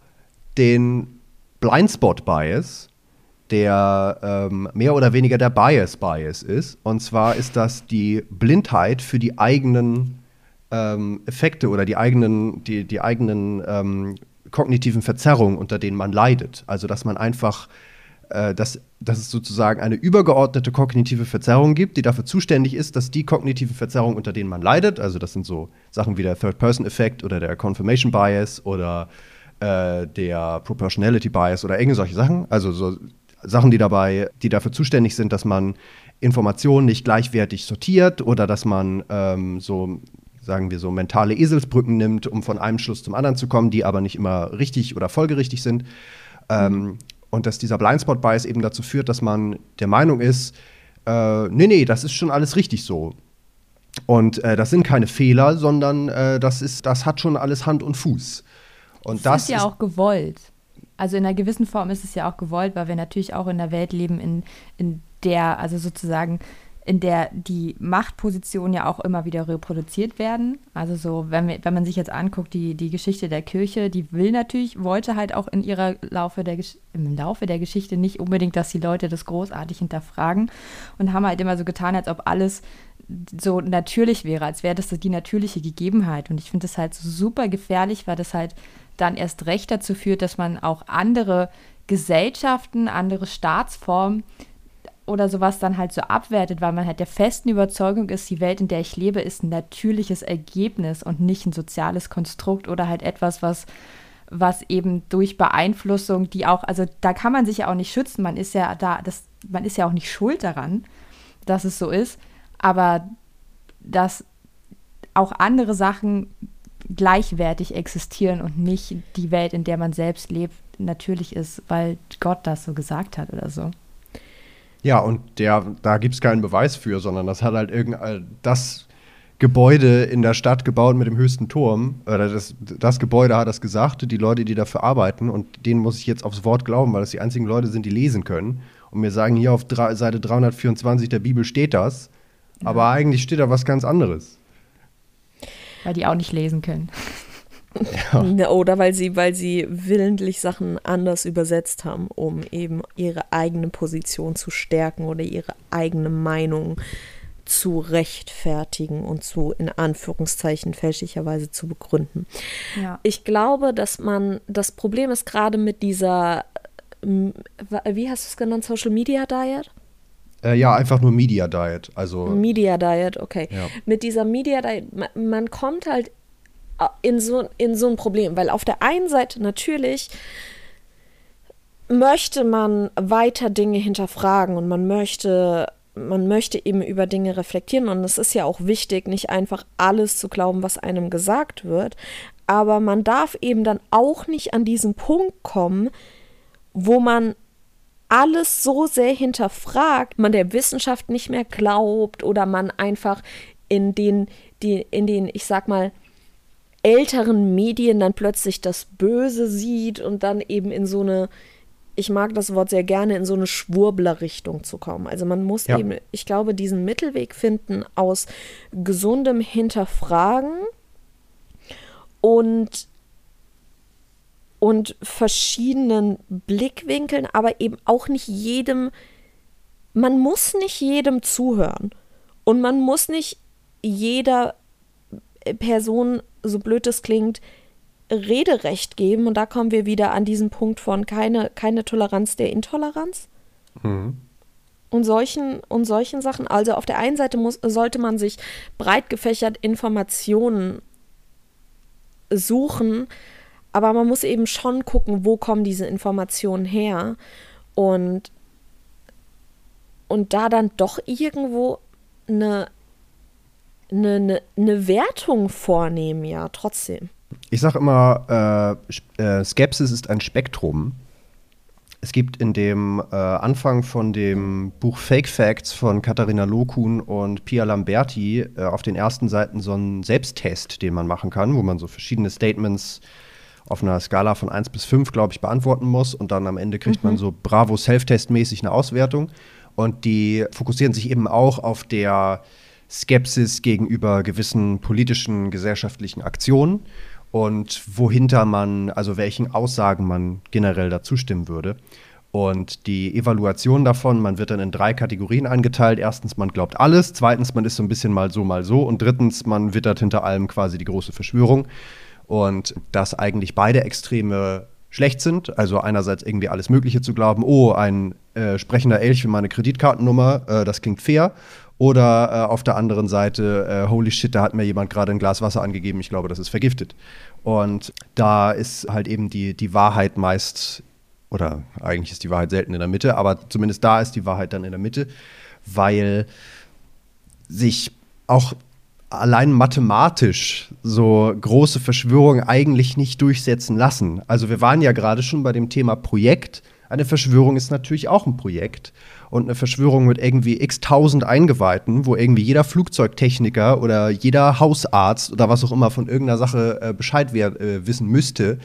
den Blindspot-Bias, der ähm, mehr oder weniger der Bias-Bias ist. Und zwar ist das die Blindheit für die eigenen ähm, Effekte oder die eigenen, die, die eigenen ähm, kognitiven Verzerrungen, unter denen man leidet. Also dass man einfach, äh, dass, dass es sozusagen eine übergeordnete kognitive Verzerrung gibt, die dafür zuständig ist, dass die kognitiven Verzerrungen, unter denen man leidet, also das sind so Sachen wie der Third-Person-Effekt oder der Confirmation Bias oder äh, der Proportionality Bias oder irgendwelche solche Sachen, also so Sachen, die dabei, die dafür zuständig sind, dass man Informationen nicht gleichwertig sortiert oder dass man ähm, so sagen wir so, mentale Eselsbrücken nimmt, um von einem Schluss zum anderen zu kommen, die aber nicht immer richtig oder folgerichtig sind. Ähm, und dass dieser Blindspot-Bias eben dazu führt, dass man der Meinung ist, äh, nee, nee, das ist schon alles richtig so. Und äh, das sind keine Fehler, sondern äh, das, ist, das hat schon alles Hand und Fuß. Und das ist ja auch gewollt. Also in einer gewissen Form ist es ja auch gewollt, weil wir natürlich auch in einer Welt leben, in, in der, also sozusagen, in der die Machtpositionen ja auch immer wieder reproduziert werden. Also so, wenn, wenn man sich jetzt anguckt, die, die Geschichte der Kirche, die will natürlich, wollte halt auch in ihrer Laufe der im Laufe der Geschichte nicht unbedingt, dass die Leute das großartig hinterfragen und haben halt immer so getan, als ob alles so natürlich wäre, als wäre das die natürliche Gegebenheit. Und ich finde das halt super gefährlich, weil das halt dann erst recht dazu führt, dass man auch andere Gesellschaften, andere Staatsformen oder sowas dann halt so abwertet, weil man halt der festen Überzeugung ist, die Welt, in der ich lebe, ist ein natürliches Ergebnis und nicht ein soziales Konstrukt oder halt etwas, was, was eben durch Beeinflussung, die auch, also da kann man sich ja auch nicht schützen, man ist ja da, das, man ist ja auch nicht schuld daran, dass es so ist, aber dass auch andere Sachen gleichwertig existieren und nicht die Welt, in der man selbst lebt, natürlich ist, weil Gott das so gesagt hat oder so. Ja, und der, da gibt es keinen Beweis für, sondern das hat halt irgendein das Gebäude in der Stadt gebaut mit dem höchsten Turm. Oder das, das Gebäude hat das gesagt, die Leute, die dafür arbeiten, und denen muss ich jetzt aufs Wort glauben, weil das die einzigen Leute sind, die lesen können. Und mir sagen, hier auf drei, Seite 324 der Bibel steht das. Aber eigentlich steht da was ganz anderes. Weil die auch nicht lesen können. Ja. Oder weil sie, weil sie willentlich Sachen anders übersetzt haben, um eben ihre eigene Position zu stärken oder ihre eigene Meinung zu rechtfertigen und zu in Anführungszeichen fälschlicherweise zu begründen. Ja. Ich glaube, dass man das Problem ist gerade mit dieser wie hast du es genannt Social Media Diet? Äh, ja, einfach nur Media Diet, also Media Diet, okay. Ja. Mit dieser Media Diet man kommt halt in so, in so ein Problem, weil auf der einen Seite natürlich möchte man weiter Dinge hinterfragen und man möchte, man möchte eben über Dinge reflektieren. Und es ist ja auch wichtig, nicht einfach alles zu glauben, was einem gesagt wird, aber man darf eben dann auch nicht an diesen Punkt kommen, wo man alles so sehr hinterfragt, man der Wissenschaft nicht mehr glaubt oder man einfach in den, die, in den, ich sag mal, älteren Medien dann plötzlich das Böse sieht und dann eben in so eine, ich mag das Wort sehr gerne, in so eine Schwurbler-Richtung zu kommen. Also man muss Ja. eben, ich glaube, diesen Mittelweg finden aus gesundem Hinterfragen und und verschiedenen Blickwinkeln, aber eben auch nicht jedem, man muss nicht jedem zuhören und man muss nicht jeder Person, so blöd es klingt, Rederecht geben. Und da kommen wir wieder an diesen Punkt von keine, keine Toleranz der Intoleranz. Mhm. Und solchen, und solchen Sachen. Also auf der einen Seite muss, sollte man sich breit gefächert Informationen suchen, aber man muss eben schon gucken, wo kommen diese Informationen her. Und, und da dann doch irgendwo eine, eine, eine, eine Wertung vornehmen, ja, trotzdem. Ich sage immer, äh, äh, Skepsis ist ein Spektrum. Es gibt in dem äh, Anfang von dem Buch Fake Facts von Katharina Lokun und Pia Lamberti äh, auf den ersten Seiten so einen Selbsttest, den man machen kann, wo man so verschiedene Statements auf einer Skala von 1 bis 5, glaube ich, beantworten muss. Und dann am Ende kriegt mhm. man so Bravo Self-Test-mäßig eine Auswertung. Und die fokussieren sich eben auch auf der Skepsis gegenüber gewissen politischen, gesellschaftlichen Aktionen und wohinter man, also welchen Aussagen man generell dazu stimmen würde. Und die Evaluation davon, man wird dann in drei Kategorien eingeteilt. Erstens, man glaubt alles. Zweitens, man ist so ein bisschen mal so, mal so. Und drittens, man wittert hinter allem quasi die große Verschwörung. Und dass eigentlich beide Extreme schlecht sind. Also einerseits irgendwie alles Mögliche zu glauben, oh, ein äh, sprechender Elch für meine Kreditkartennummer, äh, das klingt fair. Oder äh, auf der anderen Seite, äh, holy shit, da hat mir jemand gerade ein Glas Wasser angegeben, ich glaube, das ist vergiftet. Und da ist halt eben die, die Wahrheit meist, oder eigentlich ist die Wahrheit selten in der Mitte, aber zumindest da ist die Wahrheit dann in der Mitte, weil sich auch allein mathematisch so große Verschwörungen eigentlich nicht durchsetzen lassen. Also wir waren ja gerade schon bei dem Thema Projekt. Eine Verschwörung ist natürlich auch ein Projekt. Und eine Verschwörung mit irgendwie x tausend Eingeweihten, wo irgendwie jeder Flugzeugtechniker oder jeder Hausarzt oder was auch immer von irgendeiner Sache äh, Bescheid äh, wissen müsste,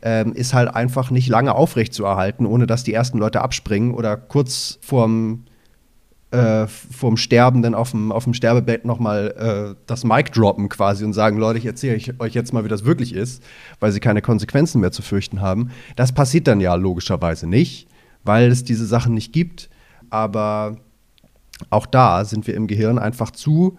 ähm, ist halt einfach nicht lange aufrechtzuerhalten, ohne dass die ersten Leute abspringen oder kurz vorm äh, vorm Sterben dann auf dem, auf dem Sterbebett nochmal äh, das Mic droppen quasi und sagen, Leute, ich erzähle euch jetzt mal, wie das wirklich ist, weil sie keine Konsequenzen mehr zu fürchten haben. Das passiert dann ja logischerweise nicht, weil es diese Sachen nicht gibt. Aber auch da sind wir im Gehirn einfach zu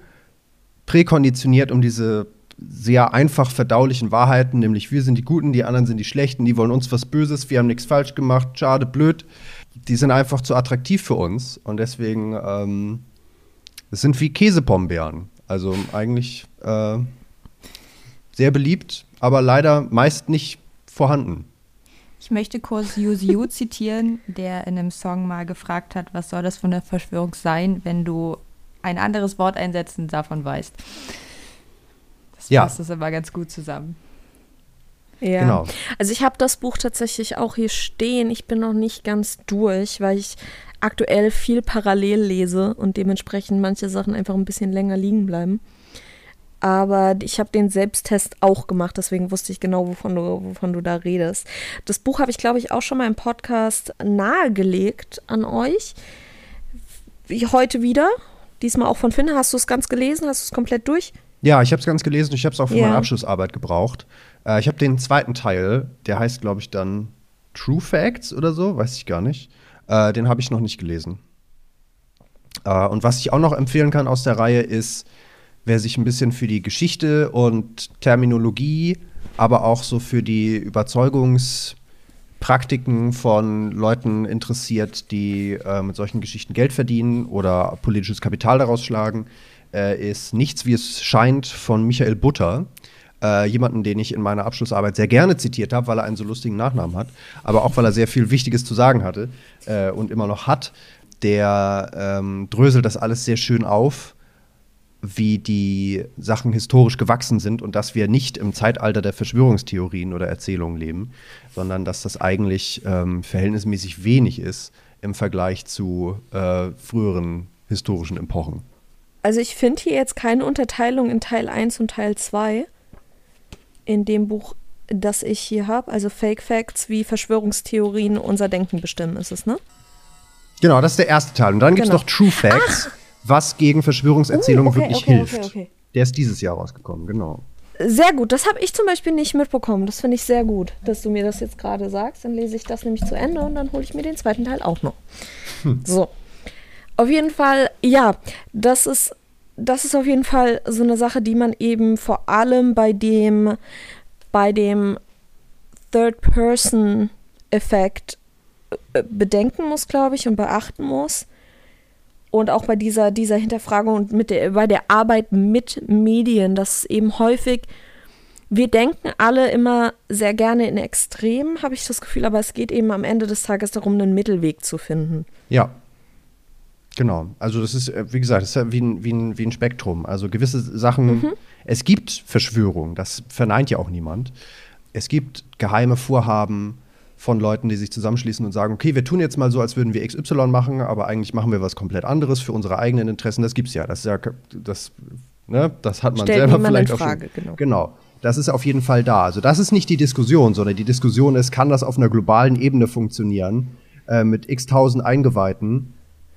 präkonditioniert, um diese sehr einfach verdaulichen Wahrheiten, nämlich wir sind die Guten, die anderen sind die Schlechten, die wollen uns was Böses, wir haben nichts falsch gemacht, schade, blöd, die sind einfach zu attraktiv für uns und deswegen ähm, es sind wie Käsepombeeren. Also eigentlich äh, sehr beliebt, aber leider meist nicht vorhanden. Ich möchte kurz Yuziu zitieren, der in einem Song mal gefragt hat, was soll das für eine Verschwörung sein, wenn du ein anderes Wort einsetzen davon weißt. Das ja. passt das immer ganz gut zusammen. Ja. Genau. Also ich habe das Buch tatsächlich auch hier stehen. Ich bin noch nicht ganz durch, weil ich aktuell viel parallel lese und dementsprechend manche Sachen einfach ein bisschen länger liegen bleiben. Aber ich habe den Selbsttest auch gemacht, deswegen wusste ich genau, wovon du, wovon du da redest. Das Buch habe ich, glaube ich, auch schon mal im Podcast nahegelegt an euch. Wie heute wieder. Diesmal auch von Finn. Hast du es ganz gelesen? Hast du es komplett durch? Ja, ich habe es ganz gelesen. Ich habe es auch für ja. meine Abschlussarbeit gebraucht. Äh, ich habe den zweiten Teil, der heißt, glaube ich, dann True Facts oder so, weiß ich gar nicht. Äh, den habe ich noch nicht gelesen. Äh, und was ich auch noch empfehlen kann aus der Reihe ist, wer sich ein bisschen für die Geschichte und Terminologie, aber auch so für die Überzeugungspraktiken von Leuten interessiert, die äh, mit solchen Geschichten Geld verdienen oder politisches Kapital daraus schlagen, äh, ist Nichts wie es scheint von Michael Butter äh, jemanden, den ich in meiner Abschlussarbeit sehr gerne zitiert habe, weil er einen so lustigen Nachnamen hat, aber auch weil er sehr viel Wichtiges zu sagen hatte äh, und immer noch hat. Der ähm, dröselt das alles sehr schön auf, wie die Sachen historisch gewachsen sind und dass wir nicht im Zeitalter der Verschwörungstheorien oder Erzählungen leben, sondern dass das eigentlich ähm, verhältnismäßig wenig ist im Vergleich zu äh, früheren historischen Epochen. Also ich finde hier jetzt keine Unterteilung in Teil 1 und Teil 2 in dem Buch, das ich hier habe, also Fake Facts, wie Verschwörungstheorien unser Denken bestimmen, ist es, ne? Genau, das ist der erste Teil. Und dann gibt es genau. noch True Facts, Ach. Was gegen Verschwörungserzählungen uh, okay, wirklich okay, hilft. Okay, der ist dieses Jahr rausgekommen, genau. Sehr gut. Das habe ich zum Beispiel nicht mitbekommen. Das finde ich sehr gut, dass du mir das jetzt gerade sagst. Dann lese ich das nämlich zu Ende und dann hole ich mir den zweiten Teil auch noch. Hm. So. Auf jeden Fall, ja, das ist, das ist auf jeden Fall so eine Sache, die man eben vor allem bei dem, bei dem Third-Person-Effekt äh, bedenken muss, glaube ich, und beachten muss. Und auch bei dieser, dieser Hinterfragung und mit der, bei der Arbeit mit Medien, dass eben häufig, wir denken alle immer sehr gerne in Extremen, habe ich das Gefühl, aber es geht eben am Ende des Tages darum, einen Mittelweg zu finden. Ja. Genau. Also das ist, äh, wie gesagt, das ist wie ein, wie ein, wie ein Spektrum. Also gewisse Sachen, mhm. es gibt Verschwörungen, das verneint ja auch niemand. Es gibt geheime Vorhaben, von Leuten, die sich zusammenschließen und sagen, okay, wir tun jetzt mal so, als würden wir XY machen, aber eigentlich machen wir was komplett anderes für unsere eigenen Interessen. Das gibt es ja. Das ist ja, das, ne, das hat man Stellt selber vielleicht auch Frage, schon. Genau. genau. Das ist auf jeden Fall da. Also das ist nicht die Diskussion, sondern die Diskussion ist, kann das auf einer globalen Ebene funktionieren, äh, mit x tausend Eingeweihten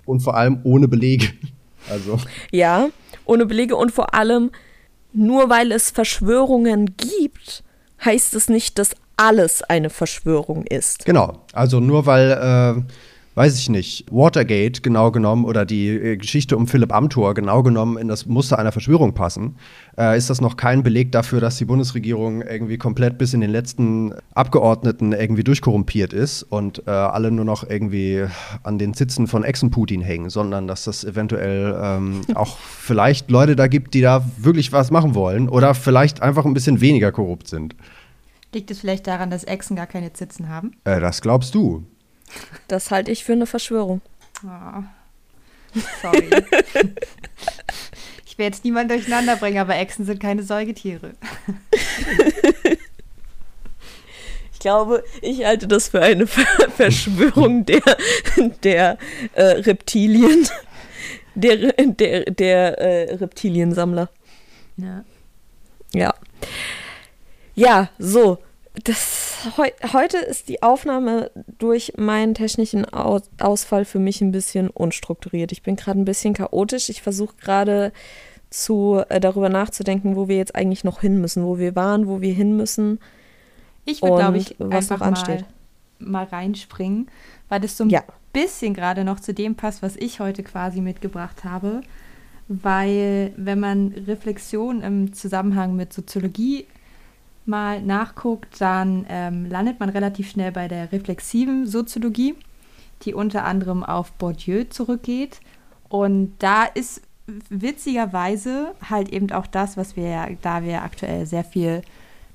und vor allem ohne Belege. Also. Ja, ohne Belege und vor allem, nur weil es Verschwörungen gibt, heißt es nicht, dass alles eine Verschwörung ist. Genau. Also nur weil, äh, weiß ich nicht, Watergate genau genommen oder die äh, Geschichte um Philipp Amthor genau genommen in das Muster einer Verschwörung passen, äh, ist das noch kein Beleg dafür, dass die Bundesregierung irgendwie komplett bis in den letzten Abgeordneten irgendwie durchkorrumpiert ist und äh, alle nur noch irgendwie an den Sitzen von Ex-Putin hängen, sondern dass das eventuell ähm, auch vielleicht Leute da gibt, die da wirklich was machen wollen oder vielleicht einfach ein bisschen weniger korrupt sind. Liegt es vielleicht daran, dass Echsen gar keine Zitzen haben? Äh, das glaubst du. Das halte ich für eine Verschwörung. Oh. Sorry. ich will jetzt niemanden durcheinander bringen, aber Echsen sind keine Säugetiere. ich glaube, ich halte das für eine Verschwörung der, der äh, Reptilien. Der, der, der äh, Reptiliensammler. Ja. Ja. Ja, so. Das, heu, heute ist die Aufnahme durch meinen technischen Aus Ausfall für mich ein bisschen unstrukturiert. Ich bin gerade ein bisschen chaotisch. Ich versuche gerade zu äh, darüber nachzudenken, wo wir jetzt eigentlich noch hin müssen, wo wir waren, wo wir hin müssen. Ich würde, glaube ich, was einfach mal, mal reinspringen, weil das so ein ja. bisschen gerade noch zu dem passt, was ich heute quasi mitgebracht habe. Weil, wenn man Reflexion im Zusammenhang mit Soziologie mal nachguckt, dann ähm, landet man relativ schnell bei der reflexiven Soziologie, die unter anderem auf Bourdieu zurückgeht. Und da ist witzigerweise halt eben auch das, was wir, da wir aktuell sehr viel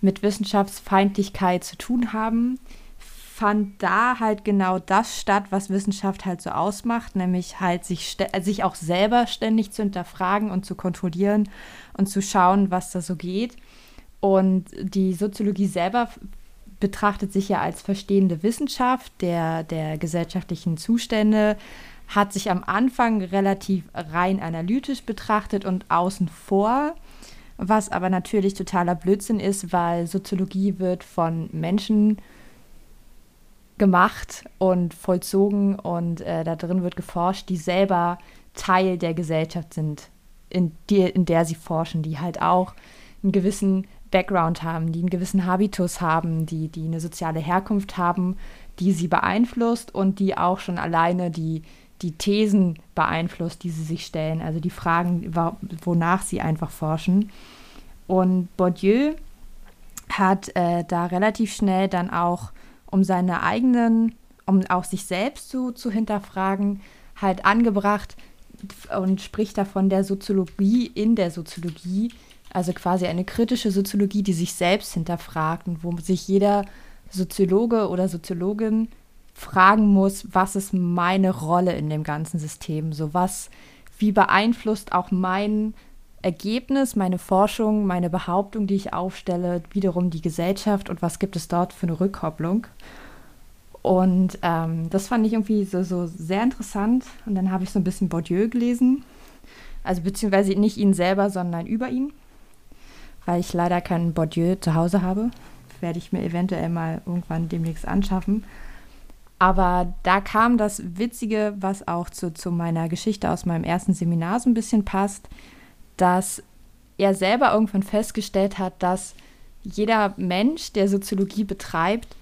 mit Wissenschaftsfeindlichkeit zu tun haben, fand da halt genau das statt, was Wissenschaft halt so ausmacht, nämlich halt sich, sich auch selber ständig zu hinterfragen und zu kontrollieren und zu schauen, was da so geht. Und die Soziologie selber betrachtet sich ja als verstehende Wissenschaft der, der gesellschaftlichen Zustände, hat sich am Anfang relativ rein analytisch betrachtet und außen vor, was aber natürlich totaler Blödsinn ist, weil Soziologie wird von Menschen gemacht und vollzogen und äh, da drin wird geforscht, die selber Teil der Gesellschaft sind, in, die, in der sie forschen, die halt auch einen gewissen Background haben, die einen gewissen Habitus haben, die, die eine soziale Herkunft haben, die sie beeinflusst und die auch schon alleine die, die Thesen beeinflusst, die sie sich stellen, also die Fragen, wonach sie einfach forschen. Und Bourdieu hat äh, da relativ schnell dann auch, um seine eigenen, um auch sich selbst zu, zu hinterfragen, halt angebracht und spricht davon der Soziologie in der Soziologie, also quasi eine kritische Soziologie, die sich selbst hinterfragt und wo sich jeder Soziologe oder Soziologin fragen muss, was ist meine Rolle in dem ganzen System? So was, wie beeinflusst auch mein Ergebnis, meine Forschung, meine Behauptung, die ich aufstelle, wiederum die Gesellschaft und was gibt es dort für eine Rückkopplung? Und ähm, das fand ich irgendwie so, so sehr interessant. Und dann habe ich so ein bisschen Bourdieu gelesen. Also beziehungsweise nicht ihn selber, sondern über ihn weil ich leider keinen Bourdieu zu Hause habe. Werde ich mir eventuell mal irgendwann demnächst anschaffen. Aber da kam das Witzige, was auch zu, zu meiner Geschichte aus meinem ersten Seminar so ein bisschen passt, dass er selber irgendwann festgestellt hat, dass jeder Mensch, der Soziologie betreibt,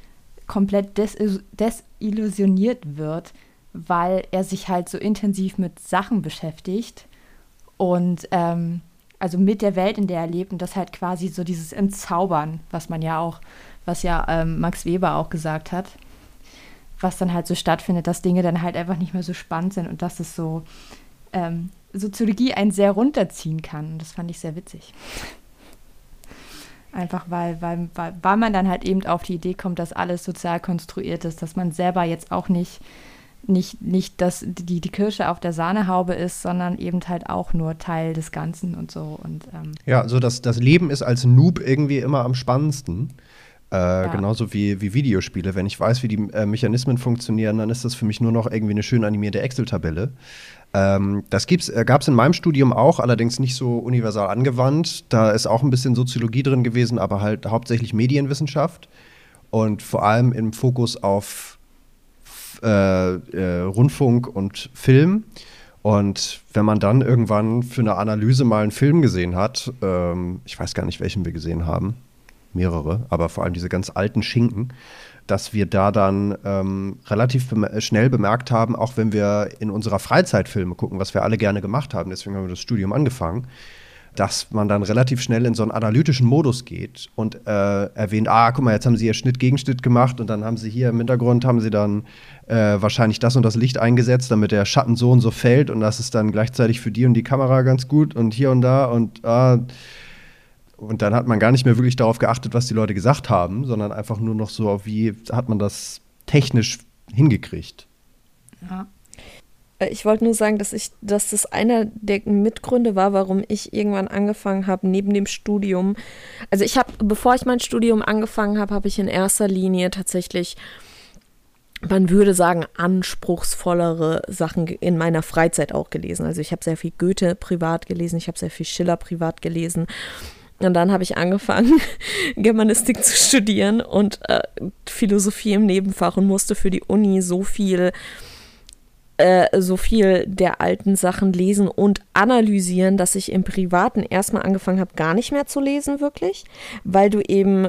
komplett des desillusioniert wird, weil er sich halt so intensiv mit Sachen beschäftigt und ähm, also mit der Welt, in der er lebt und das halt quasi so dieses Entzaubern, was man ja auch, was ja ähm, Max Weber auch gesagt hat, was dann halt so stattfindet, dass Dinge dann halt einfach nicht mehr so spannend sind und dass es so ähm, Soziologie einen sehr runterziehen kann. Und das fand ich sehr witzig. Einfach weil, weil, weil, weil man dann halt eben auf die Idee kommt, dass alles sozial konstruiert ist, dass man selber jetzt auch nicht, nicht, nicht dass die, die Kirsche auf der Sahnehaube ist, sondern eben halt auch nur Teil des Ganzen und so. Und, ähm, ja, so also das, das Leben ist als Noob irgendwie immer am spannendsten. Äh, ja. Genauso wie, wie Videospiele. Wenn ich weiß, wie die äh, Mechanismen funktionieren, dann ist das für mich nur noch irgendwie eine schön animierte Excel-Tabelle. Ähm, das äh, gab es in meinem Studium auch, allerdings nicht so universal angewandt. Da ist auch ein bisschen Soziologie drin gewesen, aber halt hauptsächlich Medienwissenschaft und vor allem im Fokus auf äh, äh, Rundfunk und Film. Und wenn man dann irgendwann für eine Analyse mal einen Film gesehen hat, ähm, ich weiß gar nicht, welchen wir gesehen haben, mehrere, aber vor allem diese ganz alten Schinken, dass wir da dann ähm, relativ bem schnell bemerkt haben, auch wenn wir in unserer Freizeit Filme gucken, was wir alle gerne gemacht haben, deswegen haben wir das Studium angefangen, dass man dann relativ schnell in so einen analytischen Modus geht und äh, erwähnt, ah, guck mal, jetzt haben sie hier Schnitt gegen gemacht und dann haben sie hier im Hintergrund, haben sie dann äh, wahrscheinlich das und das Licht eingesetzt, damit der Schatten so und so fällt und das ist dann gleichzeitig für die und die Kamera ganz gut und hier und da und ah, und dann hat man gar nicht mehr wirklich darauf geachtet, was die Leute gesagt haben, sondern einfach nur noch so, wie hat man das technisch hingekriegt. Ja. Äh, ich wollte nur sagen, dass ich, dass das einer der Mitgründe war, warum ich irgendwann angefangen habe, neben dem Studium. Also ich habe, bevor ich mein Studium angefangen habe, habe ich in erster Linie tatsächlich, man würde sagen, anspruchsvollere Sachen in meiner Freizeit auch gelesen. Also ich habe sehr viel Goethe privat gelesen, ich habe sehr viel Schiller privat gelesen. Und dann habe ich angefangen, Germanistik zu studieren und äh, Philosophie im Nebenfach und musste für die Uni so viel, äh, so viel der alten Sachen lesen und analysieren, dass ich im Privaten erstmal angefangen habe, gar nicht mehr zu lesen, wirklich, weil du eben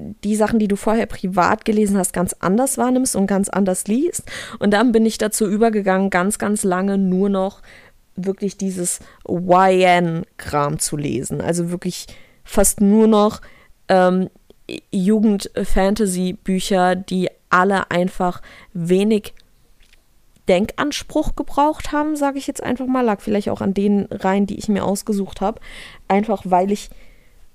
die Sachen, die du vorher privat gelesen hast, ganz anders wahrnimmst und ganz anders liest. Und dann bin ich dazu übergegangen, ganz, ganz lange nur noch wirklich dieses YN-Kram zu lesen. Also wirklich fast nur noch ähm, Jugend-Fantasy-Bücher, die alle einfach wenig Denkanspruch gebraucht haben, sage ich jetzt einfach mal. Lag vielleicht auch an den Reihen, die ich mir ausgesucht habe. Einfach weil ich,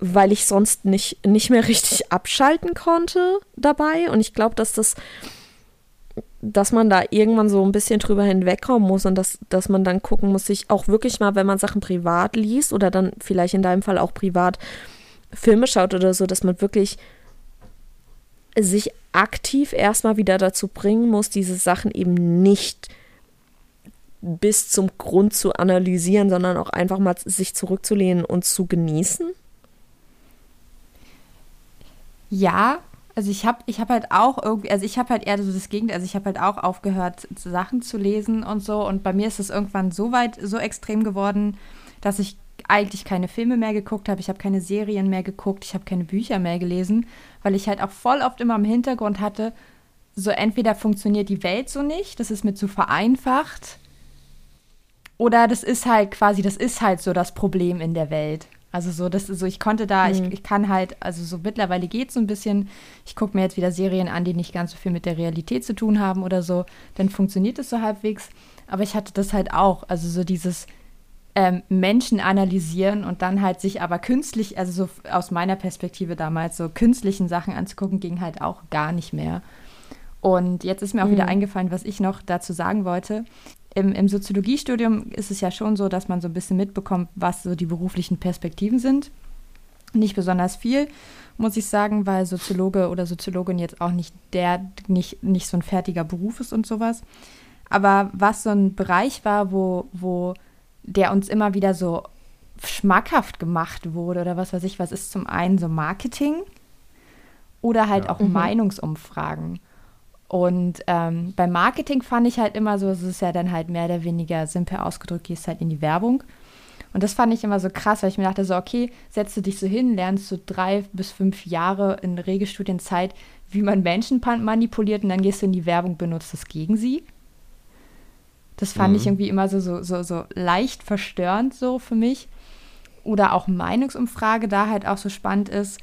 weil ich sonst nicht, nicht mehr richtig abschalten konnte dabei. Und ich glaube, dass das dass man da irgendwann so ein bisschen drüber hinwegkommen muss und dass, dass man dann gucken muss, sich auch wirklich mal, wenn man Sachen privat liest oder dann vielleicht in deinem Fall auch privat Filme schaut oder so, dass man wirklich sich aktiv erstmal wieder dazu bringen muss, diese Sachen eben nicht bis zum Grund zu analysieren, sondern auch einfach mal sich zurückzulehnen und zu genießen? Ja, also ich habe ich hab halt auch irgendwie, also ich habe halt eher so das Gegenteil, also ich habe halt auch aufgehört, Sachen zu lesen und so. Und bei mir ist es irgendwann so weit, so extrem geworden, dass ich eigentlich keine Filme mehr geguckt habe, ich habe keine Serien mehr geguckt, ich habe keine Bücher mehr gelesen, weil ich halt auch voll oft immer im Hintergrund hatte, so entweder funktioniert die Welt so nicht, das ist mir zu vereinfacht, oder das ist halt quasi, das ist halt so das Problem in der Welt. Also so, das ist so, ich konnte da, mhm. ich, ich kann halt, also so mittlerweile geht es so ein bisschen, ich gucke mir jetzt wieder Serien an, die nicht ganz so viel mit der Realität zu tun haben oder so, dann funktioniert es so halbwegs. Aber ich hatte das halt auch, also so dieses ähm, Menschen analysieren und dann halt sich aber künstlich, also so aus meiner Perspektive damals, so künstlichen Sachen anzugucken, ging halt auch gar nicht mehr. Und jetzt ist mir auch mhm. wieder eingefallen, was ich noch dazu sagen wollte im, im Soziologiestudium ist es ja schon so, dass man so ein bisschen mitbekommt, was so die beruflichen Perspektiven sind. Nicht besonders viel, muss ich sagen, weil Soziologe oder Soziologin jetzt auch nicht der, nicht, nicht so ein fertiger Beruf ist und sowas. Aber was so ein Bereich war, wo, wo der uns immer wieder so schmackhaft gemacht wurde oder was weiß ich, was ist zum einen so Marketing oder halt ja. auch mhm. Meinungsumfragen. Und ähm, beim Marketing fand ich halt immer so, es ist ja dann halt mehr oder weniger simpel ausgedrückt, gehst halt in die Werbung. Und das fand ich immer so krass, weil ich mir dachte, so, okay, setzt du dich so hin, lernst du drei bis fünf Jahre in Regelstudienzeit, wie man Menschen manipuliert und dann gehst du in die Werbung, benutzt es gegen sie. Das fand mhm. ich irgendwie immer so, so, so, so leicht verstörend so für mich. Oder auch Meinungsumfrage da halt auch so spannend ist.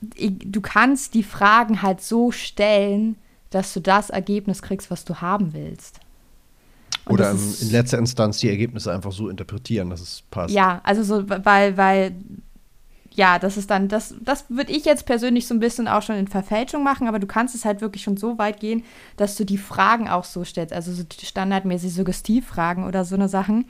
Du kannst die Fragen halt so stellen, dass du das Ergebnis kriegst, was du haben willst. Und Oder in, in letzter Instanz die Ergebnisse einfach so interpretieren, dass es passt. Ja, also so, weil, weil ja, das ist dann, das, das würde ich jetzt persönlich so ein bisschen auch schon in Verfälschung machen, aber du kannst es halt wirklich schon so weit gehen, dass du die Fragen auch so stellst, also so standardmäßig Suggestivfragen oder so eine Sachen.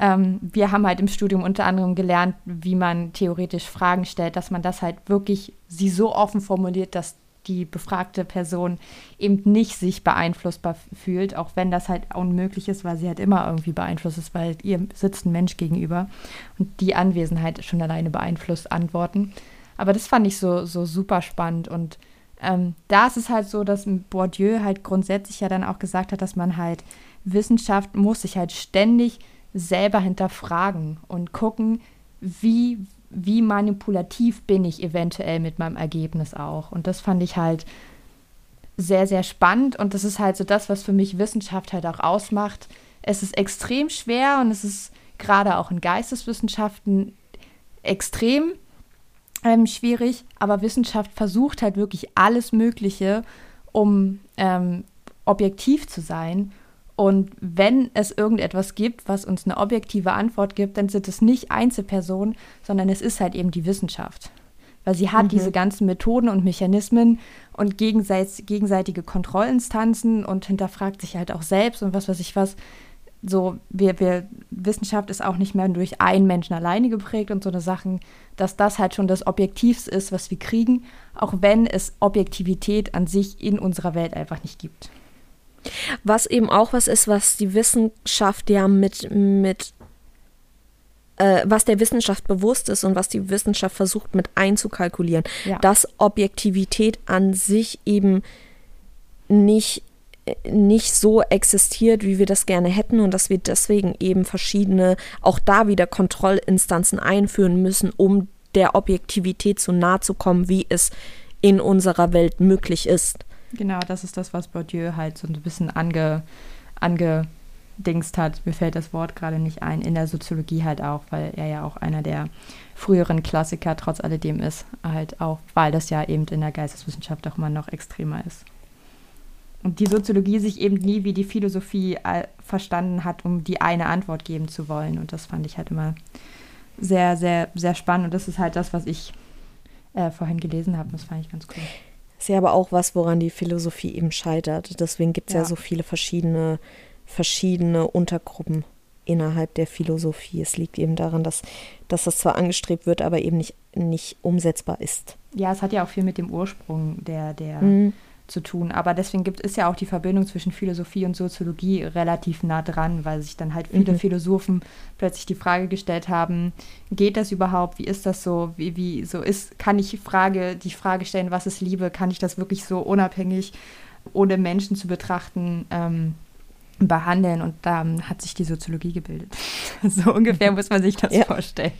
Ähm, wir haben halt im Studium unter anderem gelernt, wie man theoretisch Fragen stellt, dass man das halt wirklich sie so offen formuliert, dass die befragte Person eben nicht sich beeinflussbar fühlt, auch wenn das halt unmöglich ist, weil sie halt immer irgendwie beeinflusst ist, weil ihr sitzt ein Mensch gegenüber und die Anwesenheit schon alleine beeinflusst Antworten. Aber das fand ich so, so super spannend und ähm, da ist es halt so, dass Bourdieu halt grundsätzlich ja dann auch gesagt hat, dass man halt Wissenschaft muss sich halt ständig selber hinterfragen und gucken, wie wie manipulativ bin ich eventuell mit meinem Ergebnis auch. Und das fand ich halt sehr, sehr spannend. Und das ist halt so das, was für mich Wissenschaft halt auch ausmacht. Es ist extrem schwer und es ist gerade auch in Geisteswissenschaften extrem ähm, schwierig. Aber Wissenschaft versucht halt wirklich alles Mögliche, um ähm, objektiv zu sein und wenn es irgendetwas gibt, was uns eine objektive Antwort gibt, dann sind es nicht Einzelpersonen, sondern es ist halt eben die Wissenschaft. Weil sie hat mhm. diese ganzen Methoden und Mechanismen und gegenseitige Kontrollinstanzen und hinterfragt sich halt auch selbst und was weiß ich was. So, wir, wir, Wissenschaft ist auch nicht mehr durch einen Menschen alleine geprägt und so eine Sachen, dass das halt schon das Objektivste ist, was wir kriegen, auch wenn es Objektivität an sich in unserer Welt einfach nicht gibt. Was eben auch was ist, was die Wissenschaft ja mit, mit äh, was der Wissenschaft bewusst ist und was die Wissenschaft versucht mit einzukalkulieren, ja. dass Objektivität an sich eben nicht nicht so existiert, wie wir das gerne hätten und dass wir deswegen eben verschiedene, auch da wieder Kontrollinstanzen einführen müssen, um der Objektivität so nahe zu kommen, wie es in unserer Welt möglich ist. Genau, das ist das, was Bourdieu halt so ein bisschen ange, angedingst hat. Mir fällt das Wort gerade nicht ein. In der Soziologie halt auch, weil er ja auch einer der früheren Klassiker trotz alledem ist. Halt auch, weil das ja eben in der Geisteswissenschaft auch immer noch extremer ist. Und die Soziologie sich eben nie wie die Philosophie äh, verstanden hat, um die eine Antwort geben zu wollen. Und das fand ich halt immer sehr, sehr, sehr spannend. Und das ist halt das, was ich äh, vorhin gelesen habe. Das fand ich ganz cool. Ist ja aber auch was, woran die Philosophie eben scheitert. Deswegen gibt es ja. ja so viele verschiedene, verschiedene Untergruppen innerhalb der Philosophie. Es liegt eben daran, dass, dass das zwar angestrebt wird, aber eben nicht, nicht umsetzbar ist. Ja, es hat ja auch viel mit dem Ursprung der, der mhm zu tun. Aber deswegen gibt es ja auch die Verbindung zwischen Philosophie und Soziologie relativ nah dran, weil sich dann halt viele mhm. Philosophen plötzlich die Frage gestellt haben, geht das überhaupt? Wie ist das so? Wie, wie so ist, kann ich Frage, die Frage stellen, was ist Liebe? Kann ich das wirklich so unabhängig, ohne Menschen zu betrachten, ähm, behandeln? Und da hat sich die Soziologie gebildet. so ungefähr muss man sich das ja. vorstellen.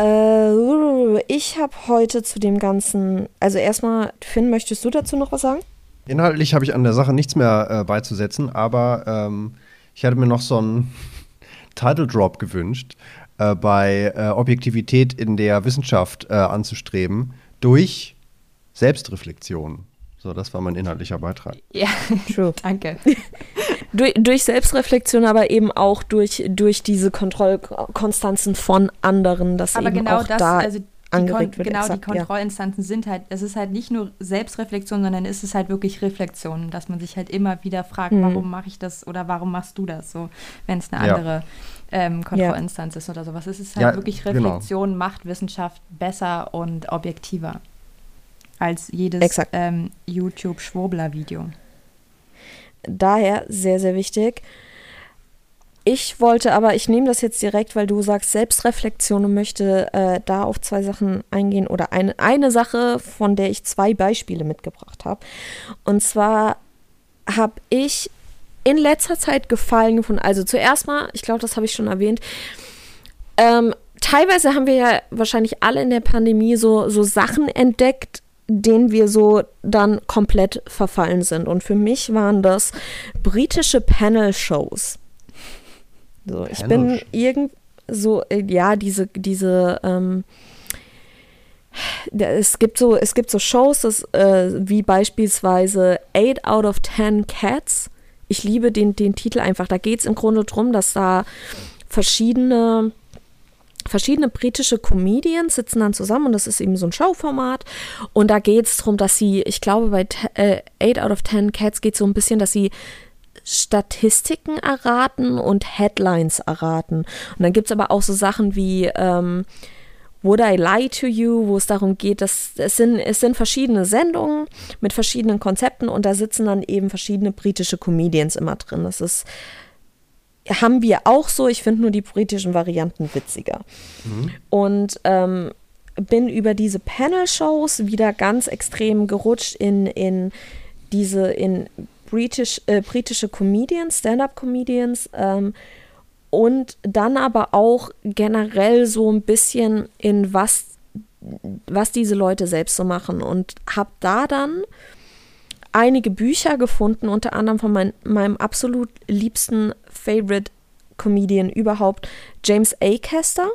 Äh, ich habe heute zu dem Ganzen, also erstmal, Finn, möchtest du dazu noch was sagen? Inhaltlich habe ich an der Sache nichts mehr äh, beizusetzen, aber ähm, ich hatte mir noch so einen Title Drop gewünscht, äh, bei äh, Objektivität in der Wissenschaft äh, anzustreben durch Selbstreflexion. So, das war mein inhaltlicher Beitrag. Ja, true. Danke. durch, durch, Selbstreflexion, aber eben auch durch, durch diese Kontrollkonstanzen von anderen, dass aber eben genau auch das, da also angeregt wird. Genau, exakt, die Kontrollinstanzen ja. sind halt, es ist halt nicht nur Selbstreflexion, sondern es ist halt wirklich Reflexion, dass man sich halt immer wieder fragt, mhm. warum mache ich das oder warum machst du das so, wenn es eine ja. andere ähm, Kontrollinstanz ja. ist oder sowas. Es ist halt wirklich genau. Reflexion, genau. macht Wissenschaft besser und objektiver als jedes ähm, YouTube-Schwurbler-Video. Daher sehr, sehr wichtig. Ich wollte aber, ich nehme das jetzt direkt, weil du sagst Selbstreflexion und möchte äh, da auf zwei Sachen eingehen oder eine, eine Sache, von der ich zwei Beispiele mitgebracht habe. Und zwar habe ich in letzter Zeit Gefallen gefunden. Also zuerst mal, ich glaube, das habe ich schon erwähnt. Ähm, teilweise haben wir ja wahrscheinlich alle in der Pandemie so, so Sachen entdeckt, denen wir so dann komplett verfallen sind. Und für mich waren das britische Panel-Shows. So, ich bin irgend so, äh, ja, diese, diese, ähm, es gibt so, es gibt so Shows, das, äh, wie beispielsweise Eight out of Ten Cats. Ich liebe den, den Titel einfach. Da geht es im Grunde darum, dass da verschiedene verschiedene britische Comedians sitzen dann zusammen und das ist eben so ein Showformat. Und da geht es darum, dass sie, ich glaube, bei äh, 8 out of 10 Cats geht es so ein bisschen, dass sie Statistiken erraten und Headlines erraten. Und dann gibt es aber auch so Sachen wie ähm, Would I Lie to You, wo es darum geht, dass es sind, es sind verschiedene Sendungen mit verschiedenen Konzepten und da sitzen dann eben verschiedene britische Comedians immer drin. Das ist haben wir auch so. Ich finde nur die britischen Varianten witziger. Mhm. Und ähm, bin über diese Panel-Shows wieder ganz extrem gerutscht in, in diese, in British, äh, britische Comedians, Stand-up-Comedians ähm, und dann aber auch generell so ein bisschen in was, was diese Leute selbst so machen und habe da dann einige Bücher gefunden, unter anderem von mein, meinem absolut liebsten Favorite Comedian überhaupt, James Acaster,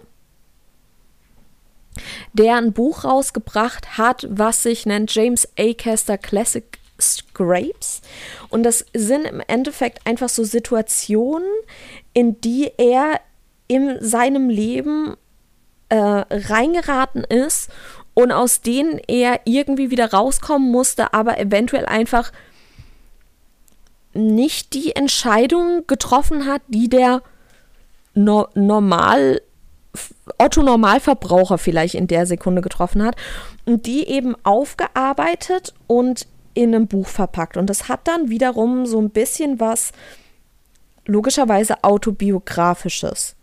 der ein Buch rausgebracht hat, was sich nennt James Acaster Classic Scrapes. Und das sind im Endeffekt einfach so Situationen, in die er in seinem Leben äh, reingeraten ist und aus denen er irgendwie wieder rauskommen musste, aber eventuell einfach nicht die Entscheidung getroffen hat, die der no normal Otto Normalverbraucher vielleicht in der Sekunde getroffen hat und die eben aufgearbeitet und in einem Buch verpackt und das hat dann wiederum so ein bisschen was logischerweise autobiografisches.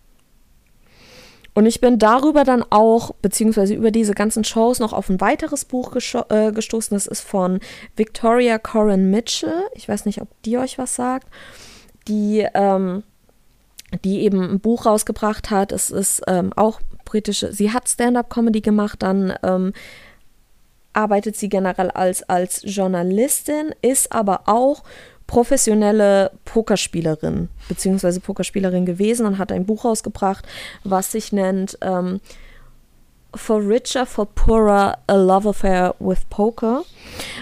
Und ich bin darüber dann auch, beziehungsweise über diese ganzen Shows, noch auf ein weiteres Buch äh, gestoßen. Das ist von Victoria Corin Mitchell. Ich weiß nicht, ob die euch was sagt. Die, ähm, die eben ein Buch rausgebracht hat. Es ist ähm, auch britische, sie hat Stand-up-Comedy gemacht, dann ähm, arbeitet sie generell als, als Journalistin, ist aber auch professionelle Pokerspielerin beziehungsweise Pokerspielerin gewesen und hat ein Buch rausgebracht, was sich nennt ähm, For Richer, For Poorer, A Love Affair with Poker.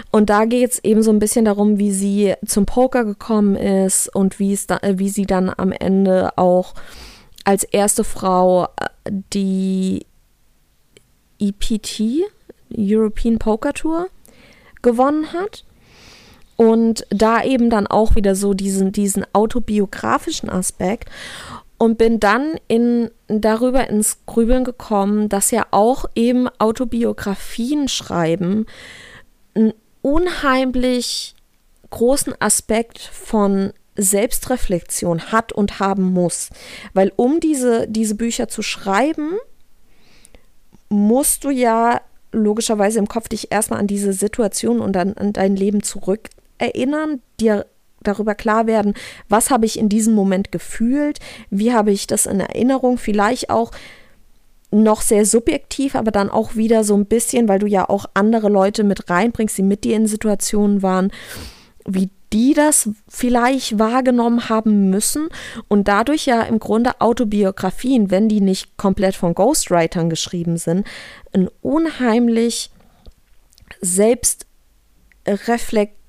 Und da geht es eben so ein bisschen darum, wie sie zum Poker gekommen ist und wie, es da, äh, wie sie dann am Ende auch als erste Frau äh, die EPT, European Poker Tour, gewonnen hat. Und da eben dann auch wieder so diesen, diesen autobiografischen Aspekt und bin dann in, darüber ins Grübeln gekommen, dass ja auch eben Autobiografien schreiben einen unheimlich großen Aspekt von Selbstreflexion hat und haben muss. Weil um diese, diese Bücher zu schreiben, musst du ja logischerweise im Kopf dich erstmal an diese Situation und an, an dein Leben zurück erinnern, dir darüber klar werden, was habe ich in diesem Moment gefühlt, wie habe ich das in Erinnerung, vielleicht auch noch sehr subjektiv, aber dann auch wieder so ein bisschen, weil du ja auch andere Leute mit reinbringst, die mit dir in Situationen waren, wie die das vielleicht wahrgenommen haben müssen und dadurch ja im Grunde Autobiografien, wenn die nicht komplett von Ghostwritern geschrieben sind, ein unheimlich selbstreflekt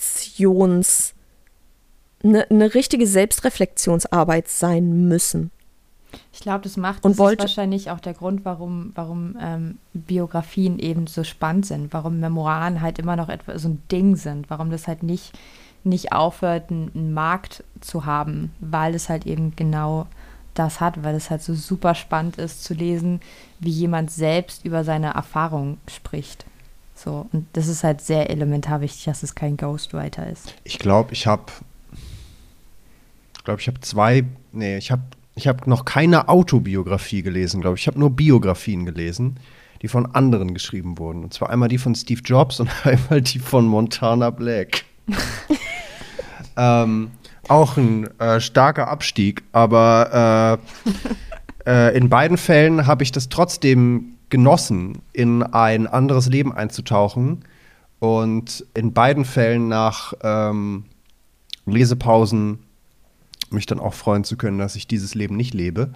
Reflexions, eine ne richtige Selbstreflexionsarbeit sein müssen. Ich glaube, das macht und das wollte, wahrscheinlich auch der Grund, warum, warum ähm, Biografien eben so spannend sind, warum Memoiren halt immer noch etwa so ein Ding sind, warum das halt nicht, nicht aufhört, einen Markt zu haben, weil es halt eben genau das hat, weil es halt so super spannend ist zu lesen, wie jemand selbst über seine Erfahrungen spricht. So, und das ist halt sehr elementar wichtig, dass es kein Ghostwriter ist. Ich glaube, ich habe, glaube ich habe zwei, nee, ich habe ich habe noch keine Autobiografie gelesen, glaube ich. Ich habe nur Biografien gelesen, die von anderen geschrieben wurden. Und zwar einmal die von Steve Jobs und einmal die von Montana Black. ähm, auch ein äh, starker Abstieg, aber äh, äh, in beiden Fällen habe ich das trotzdem genossen, in ein anderes Leben einzutauchen und in beiden Fällen nach ähm, Lesepausen mich dann auch freuen zu können, dass ich dieses Leben nicht lebe.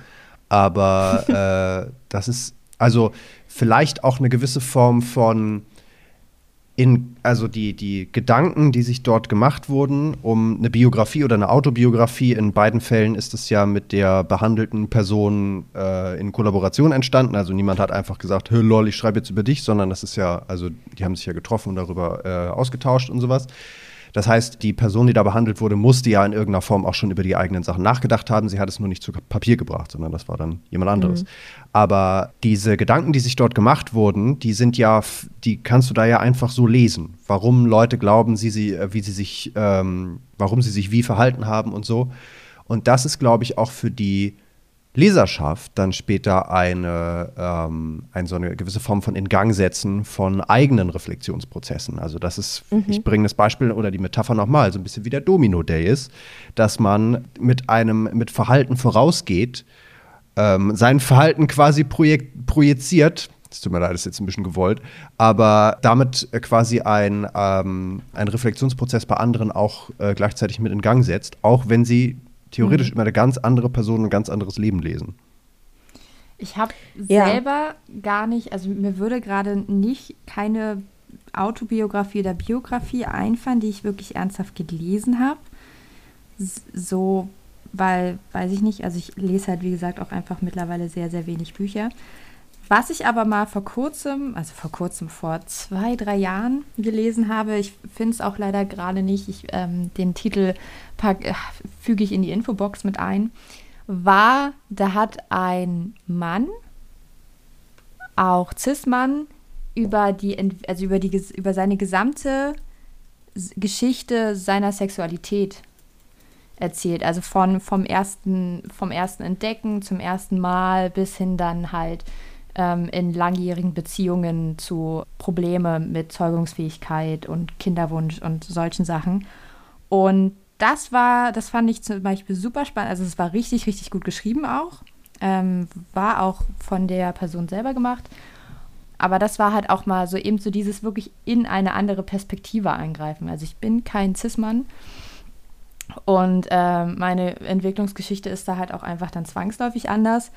Aber äh, das ist also vielleicht auch eine gewisse Form von in, also die, die Gedanken, die sich dort gemacht wurden, um eine Biografie oder eine Autobiografie, in beiden Fällen ist es ja mit der behandelten Person äh, in Kollaboration entstanden. Also niemand hat einfach gesagt, hey lol, ich schreibe jetzt über dich, sondern das ist ja, also die haben sich ja getroffen und darüber äh, ausgetauscht und sowas. Das heißt, die Person, die da behandelt wurde, musste ja in irgendeiner Form auch schon über die eigenen Sachen nachgedacht haben. Sie hat es nur nicht zu Papier gebracht, sondern das war dann jemand anderes. Mhm. Aber diese Gedanken, die sich dort gemacht wurden, die sind ja, die kannst du da ja einfach so lesen. Warum Leute glauben, sie, sie, äh, wie sie sich, ähm, warum sie sich wie verhalten haben und so. Und das ist, glaube ich, auch für die Leserschaft dann später eine, ähm, eine so eine gewisse Form von Ingangsetzen von eigenen Reflexionsprozessen. Also das ist, mhm. ich bringe das Beispiel oder die Metapher nochmal, so ein bisschen wie der Domino-Day ist, dass man mit einem, mit Verhalten vorausgeht, ähm, sein Verhalten quasi projek projiziert, es tut mir leid, das ist jetzt ein bisschen gewollt, aber damit äh, quasi ein, ähm, ein Reflexionsprozess bei anderen auch äh, gleichzeitig mit in Gang setzt, auch wenn sie theoretisch mhm. über eine ganz andere Person ein ganz anderes Leben lesen. Ich habe ja. selber gar nicht, also mir würde gerade nicht keine Autobiografie oder Biografie einfallen, die ich wirklich ernsthaft gelesen habe. So, weil, weiß ich nicht, also ich lese halt, wie gesagt, auch einfach mittlerweile sehr, sehr wenig Bücher. Was ich aber mal vor kurzem, also vor kurzem, vor zwei, drei Jahren gelesen habe, ich finde es auch leider gerade nicht, ich, ähm, den Titel äh, füge ich in die Infobox mit ein, war, da hat ein Mann, auch Cis-Mann, über, also über, über seine gesamte Geschichte seiner Sexualität erzählt. Also von, vom, ersten, vom ersten Entdecken zum ersten Mal bis hin dann halt ähm, in langjährigen Beziehungen zu Probleme mit Zeugungsfähigkeit und Kinderwunsch und solchen Sachen. Und das war, das fand ich zum Beispiel super spannend. Also es war richtig, richtig gut geschrieben auch. Ähm, war auch von der Person selber gemacht. Aber das war halt auch mal so eben so dieses wirklich in eine andere Perspektive eingreifen. Also ich bin kein Cis-Mann. Und äh, meine Entwicklungsgeschichte ist da halt auch einfach dann zwangsläufig anders.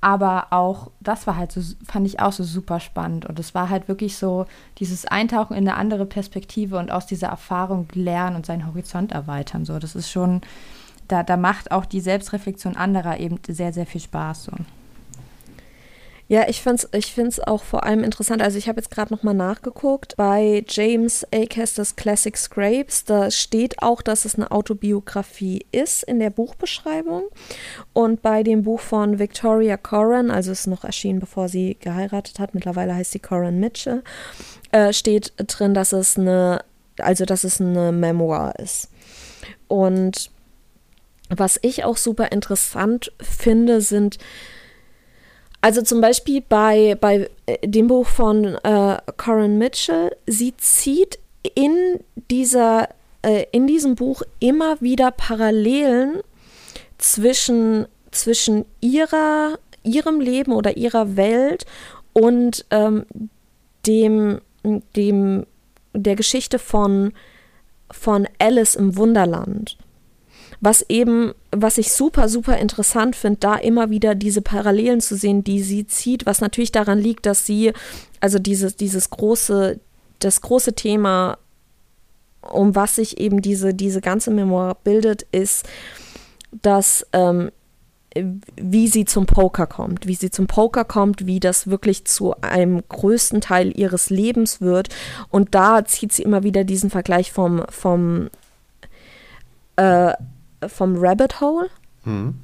Aber auch, das war halt so, fand ich auch so super spannend. Und es war halt wirklich so dieses Eintauchen in eine andere Perspektive und aus dieser Erfahrung lernen und seinen Horizont erweitern. So, das ist schon, da, da macht auch die Selbstreflexion anderer eben sehr, sehr viel Spaß. So. Ja, ich finde es ich find's auch vor allem interessant. Also ich habe jetzt gerade nochmal nachgeguckt. Bei James Acasters Classic Scrapes, da steht auch, dass es eine Autobiografie ist in der Buchbeschreibung. Und bei dem Buch von Victoria Corran, also ist noch erschienen, bevor sie geheiratet hat, mittlerweile heißt sie Corran Mitchell, äh, steht drin, dass es eine, also dass es eine Memoir ist. Und was ich auch super interessant finde, sind also zum Beispiel bei, bei äh, dem Buch von äh, Corin Mitchell, sie zieht in dieser äh, in diesem Buch immer wieder Parallelen zwischen, zwischen ihrer, ihrem Leben oder ihrer Welt und ähm, dem, dem, der Geschichte von, von Alice im Wunderland was eben, was ich super, super interessant finde, da immer wieder diese Parallelen zu sehen, die sie zieht, was natürlich daran liegt, dass sie, also dieses, dieses große, das große Thema, um was sich eben diese, diese ganze Memoir bildet, ist, dass ähm, wie sie zum Poker kommt, wie sie zum Poker kommt, wie das wirklich zu einem größten Teil ihres Lebens wird. Und da zieht sie immer wieder diesen Vergleich vom, vom äh, vom Rabbit Hole, mhm.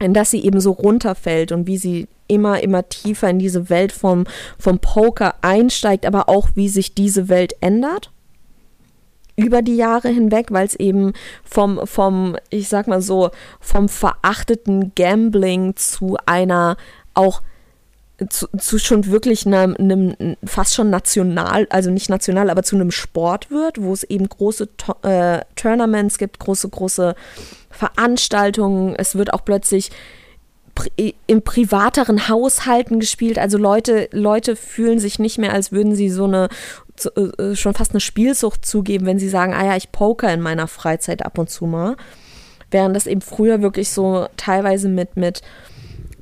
in das sie eben so runterfällt und wie sie immer, immer tiefer in diese Welt vom, vom Poker einsteigt, aber auch wie sich diese Welt ändert über die Jahre hinweg, weil es eben vom, vom, ich sag mal so, vom verachteten Gambling zu einer auch zu, zu schon wirklich einem, einem, fast schon national, also nicht national, aber zu einem Sport wird, wo es eben große äh, Tournaments gibt, große, große Veranstaltungen. Es wird auch plötzlich in privateren Haushalten gespielt. Also Leute, Leute fühlen sich nicht mehr, als würden sie so eine äh, äh, schon fast eine Spielsucht zugeben, wenn sie sagen, ah ja, ich poker in meiner Freizeit ab und zu mal. Während das eben früher wirklich so teilweise mit, mit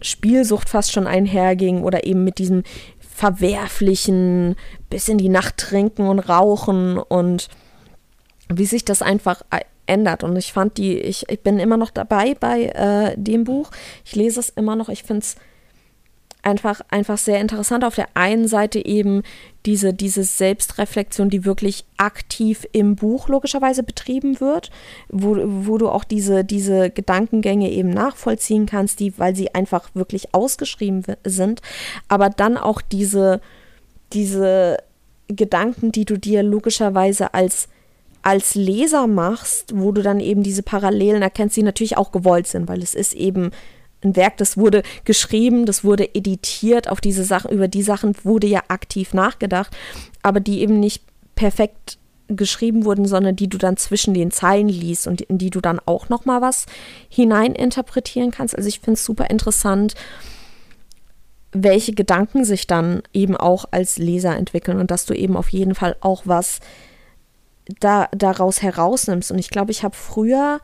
Spielsucht fast schon einherging oder eben mit diesem verwerflichen, bis in die Nacht trinken und rauchen und wie sich das einfach ändert. Und ich fand die, ich, ich bin immer noch dabei bei äh, dem Buch. Ich lese es immer noch. Ich finde es einfach, einfach sehr interessant. Auf der einen Seite eben diese, diese Selbstreflexion, die wirklich aktiv im Buch logischerweise betrieben wird, wo, wo du auch diese, diese Gedankengänge eben nachvollziehen kannst, die, weil sie einfach wirklich ausgeschrieben sind, aber dann auch diese, diese Gedanken, die du dir logischerweise als als Leser machst, wo du dann eben diese Parallelen erkennst, die natürlich auch gewollt sind, weil es ist eben ein Werk, das wurde geschrieben, das wurde editiert, auf diese Sachen, über die Sachen wurde ja aktiv nachgedacht, aber die eben nicht perfekt geschrieben wurden, sondern die du dann zwischen den Zeilen liest und in die du dann auch noch mal was hineininterpretieren kannst. Also ich finde es super interessant, welche Gedanken sich dann eben auch als Leser entwickeln und dass du eben auf jeden Fall auch was da, daraus herausnimmst. Und ich glaube, ich habe früher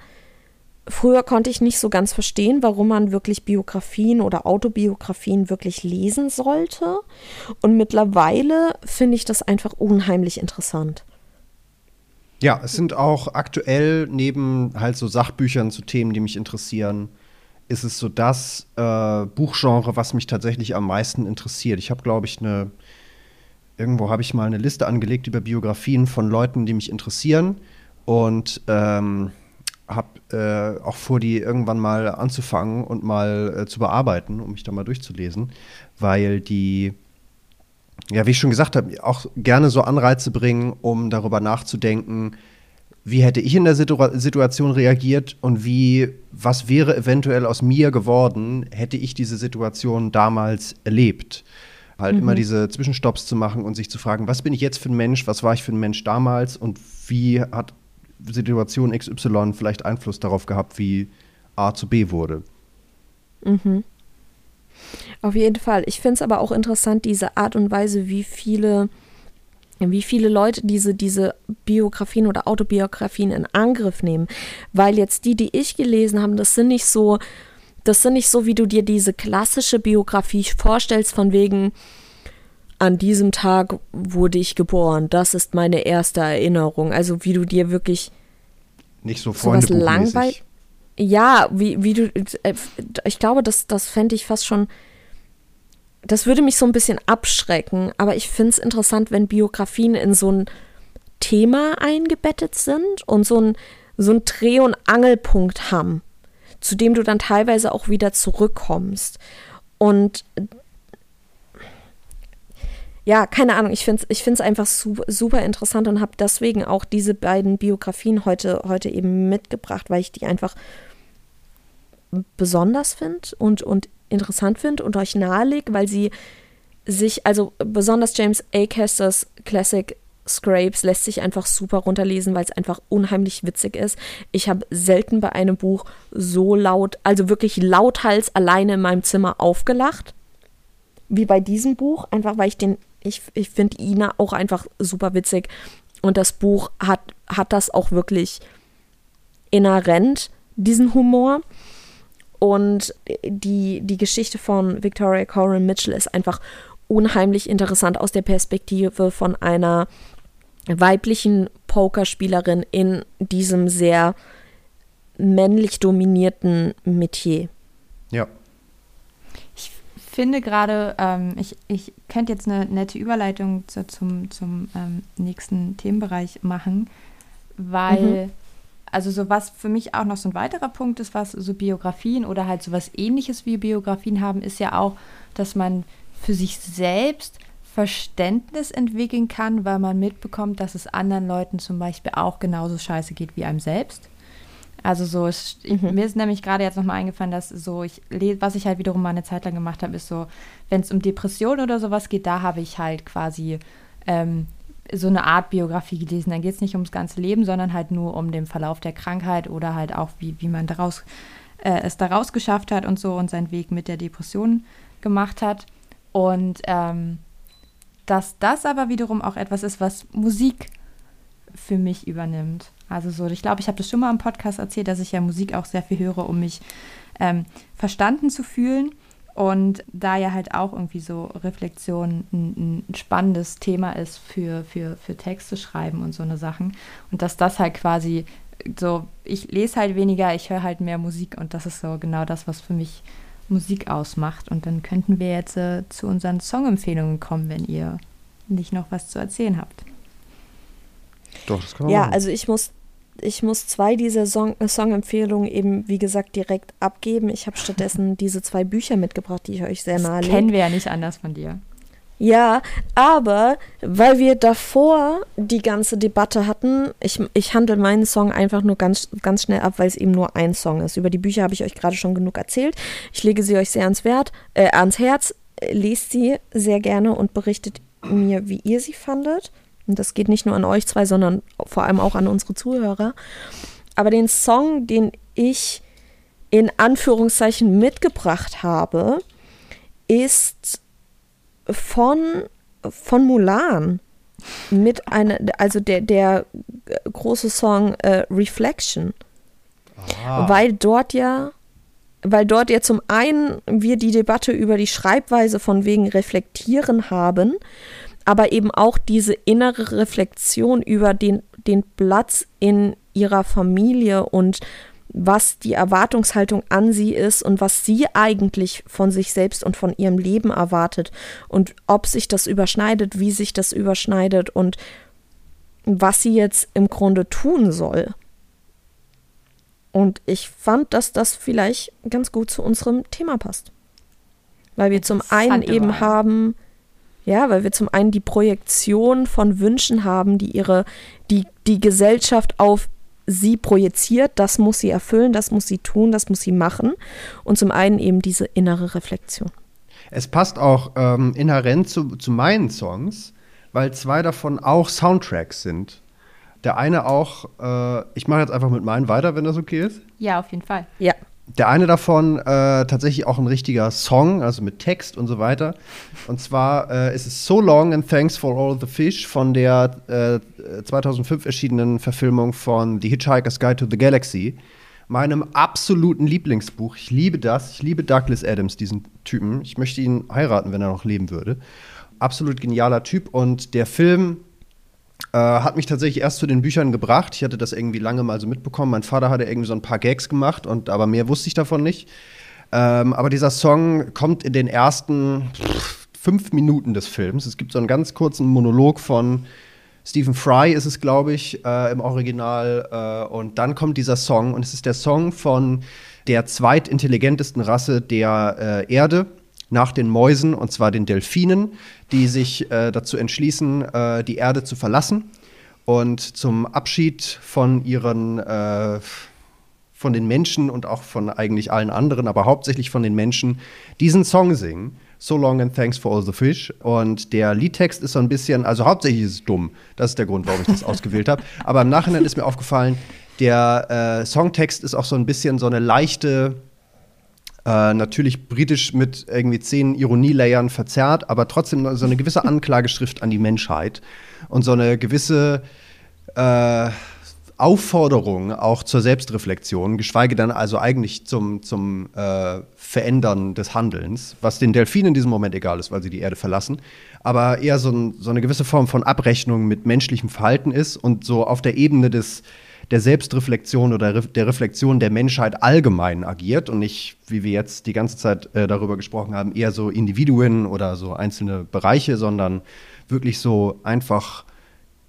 Früher konnte ich nicht so ganz verstehen, warum man wirklich Biografien oder Autobiografien wirklich lesen sollte. Und mittlerweile finde ich das einfach unheimlich interessant. Ja, es sind auch aktuell neben halt so Sachbüchern zu Themen, die mich interessieren, ist es so das äh, Buchgenre, was mich tatsächlich am meisten interessiert. Ich habe, glaube ich, eine irgendwo habe ich mal eine Liste angelegt über Biografien von Leuten, die mich interessieren und ähm, habe äh, auch vor, die irgendwann mal anzufangen und mal äh, zu bearbeiten, um mich da mal durchzulesen, weil die, ja, wie ich schon gesagt habe, auch gerne so Anreize bringen, um darüber nachzudenken, wie hätte ich in der Situ Situation reagiert und wie, was wäre eventuell aus mir geworden, hätte ich diese Situation damals erlebt. Halt mhm. immer diese Zwischenstopps zu machen und sich zu fragen, was bin ich jetzt für ein Mensch, was war ich für ein Mensch damals und wie hat Situation XY vielleicht Einfluss darauf gehabt, wie A zu B wurde. Mhm. Auf jeden Fall. Ich finde es aber auch interessant, diese Art und Weise, wie viele, wie viele Leute diese, diese Biografien oder Autobiografien in Angriff nehmen. Weil jetzt die, die ich gelesen habe, das sind nicht so, das sind nicht so, wie du dir diese klassische Biografie vorstellst, von wegen, an diesem Tag wurde ich geboren. Das ist meine erste Erinnerung. Also wie du dir wirklich nicht so Freunde langweilig. Ja, wie, wie du, äh, ich glaube, das, das fände ich fast schon, das würde mich so ein bisschen abschrecken, aber ich finde es interessant, wenn Biografien in so ein Thema eingebettet sind und so ein, so ein Dreh- und Angelpunkt haben, zu dem du dann teilweise auch wieder zurückkommst. Und ja, keine Ahnung, ich finde es ich find's einfach super, super interessant und habe deswegen auch diese beiden Biografien heute, heute eben mitgebracht, weil ich die einfach besonders finde und, und interessant finde und euch nahelege, weil sie sich, also besonders James A. Casters Classic Scrapes lässt sich einfach super runterlesen, weil es einfach unheimlich witzig ist. Ich habe selten bei einem Buch so laut, also wirklich lauthals alleine in meinem Zimmer aufgelacht, wie bei diesem Buch, einfach weil ich den ich, ich finde Ina auch einfach super witzig. Und das Buch hat, hat das auch wirklich inhärent, diesen Humor. Und die, die Geschichte von Victoria Corin Mitchell ist einfach unheimlich interessant aus der Perspektive von einer weiblichen Pokerspielerin in diesem sehr männlich dominierten Metier. Finde gerade, ähm, ich, ich könnte jetzt eine nette Überleitung zu, zum, zum ähm, nächsten Themenbereich machen, weil, mhm. also so was für mich auch noch so ein weiterer Punkt ist, was so Biografien oder halt so was ähnliches wie Biografien haben, ist ja auch, dass man für sich selbst Verständnis entwickeln kann, weil man mitbekommt, dass es anderen Leuten zum Beispiel auch genauso scheiße geht wie einem selbst. Also so, ich, mhm. mir ist nämlich gerade jetzt nochmal eingefallen, dass so, ich was ich halt wiederum mal eine Zeit lang gemacht habe, ist so, wenn es um Depression oder sowas geht, da habe ich halt quasi ähm, so eine Art Biografie gelesen. Dann geht es nicht ums ganze Leben, sondern halt nur um den Verlauf der Krankheit oder halt auch, wie, wie man daraus, äh, es daraus geschafft hat und so und seinen Weg mit der Depression gemacht hat. Und ähm, dass das aber wiederum auch etwas ist, was Musik für mich übernimmt. Also so, ich glaube, ich habe das schon mal im Podcast erzählt, dass ich ja Musik auch sehr viel höre, um mich ähm, verstanden zu fühlen. Und da ja halt auch irgendwie so Reflexion ein, ein, spannendes Thema ist für, für, für Texte schreiben und so eine Sachen. Und dass das halt quasi so, ich lese halt weniger, ich höre halt mehr Musik und das ist so genau das, was für mich Musik ausmacht. Und dann könnten wir jetzt äh, zu unseren Songempfehlungen kommen, wenn ihr nicht noch was zu erzählen habt. Doch, das kann man Ja, machen. also ich muss ich muss zwei dieser Song Songempfehlungen eben, wie gesagt, direkt abgeben. Ich habe stattdessen diese zwei Bücher mitgebracht, die ich euch sehr nahe lege. Kennen wir ja nicht anders von dir. Ja, aber weil wir davor die ganze Debatte hatten, ich, ich handle meinen Song einfach nur ganz, ganz schnell ab, weil es eben nur ein Song ist. Über die Bücher habe ich euch gerade schon genug erzählt. Ich lege sie euch sehr ans, Wert, äh, ans Herz. Lest sie sehr gerne und berichtet mir, wie ihr sie fandet. Und das geht nicht nur an euch zwei, sondern vor allem auch an unsere Zuhörer. Aber den Song, den ich in Anführungszeichen mitgebracht habe, ist von, von Mulan. Mit einer, also der, der große Song äh, Reflection. Ah. Weil dort ja, weil dort ja zum einen wir die Debatte über die Schreibweise von wegen Reflektieren haben aber eben auch diese innere Reflexion über den, den Platz in ihrer Familie und was die Erwartungshaltung an sie ist und was sie eigentlich von sich selbst und von ihrem Leben erwartet und ob sich das überschneidet, wie sich das überschneidet und was sie jetzt im Grunde tun soll. Und ich fand, dass das vielleicht ganz gut zu unserem Thema passt. Weil wir zum einen eben haben, ja, weil wir zum einen die Projektion von Wünschen haben, die ihre, die, die Gesellschaft auf sie projiziert, das muss sie erfüllen, das muss sie tun, das muss sie machen. Und zum einen eben diese innere Reflexion. Es passt auch ähm, inhärent zu, zu meinen Songs, weil zwei davon auch Soundtracks sind. Der eine auch, äh, ich mache jetzt einfach mit meinen weiter, wenn das okay ist. Ja, auf jeden Fall. Ja. Der eine davon äh, tatsächlich auch ein richtiger Song, also mit Text und so weiter. Und zwar äh, ist es So Long and Thanks for All the Fish von der äh, 2005 erschienenen Verfilmung von The Hitchhiker's Guide to the Galaxy. Meinem absoluten Lieblingsbuch. Ich liebe das. Ich liebe Douglas Adams, diesen Typen. Ich möchte ihn heiraten, wenn er noch leben würde. Absolut genialer Typ. Und der Film äh, hat mich tatsächlich erst zu den Büchern gebracht. Ich hatte das irgendwie lange mal so mitbekommen. Mein Vater hatte irgendwie so ein paar Gags gemacht, und, aber mehr wusste ich davon nicht. Ähm, aber dieser Song kommt in den ersten fünf Minuten des Films. Es gibt so einen ganz kurzen Monolog von Stephen Fry, ist es, glaube ich, äh, im Original. Äh, und dann kommt dieser Song, und es ist der Song von der zweitintelligentesten Rasse der äh, Erde nach den Mäusen, und zwar den Delfinen, die sich äh, dazu entschließen, äh, die Erde zu verlassen und zum Abschied von ihren äh, von den Menschen und auch von eigentlich allen anderen, aber hauptsächlich von den Menschen, diesen Song singen. So long and thanks for all the fish. Und der Liedtext ist so ein bisschen, also hauptsächlich ist es dumm. Das ist der Grund, warum ich das ausgewählt habe. Aber im Nachhinein ist mir aufgefallen, der äh, Songtext ist auch so ein bisschen so eine leichte äh, natürlich britisch mit irgendwie zehn Ironielayern verzerrt, aber trotzdem so eine gewisse Anklageschrift an die Menschheit und so eine gewisse äh, Aufforderung auch zur Selbstreflexion, geschweige denn also eigentlich zum, zum äh, Verändern des Handelns, was den Delfinen in diesem Moment egal ist, weil sie die Erde verlassen, aber eher so, ein, so eine gewisse Form von Abrechnung mit menschlichem Verhalten ist und so auf der Ebene des der Selbstreflexion oder der Reflexion der Menschheit allgemein agiert und nicht, wie wir jetzt die ganze Zeit äh, darüber gesprochen haben, eher so Individuen oder so einzelne Bereiche, sondern wirklich so einfach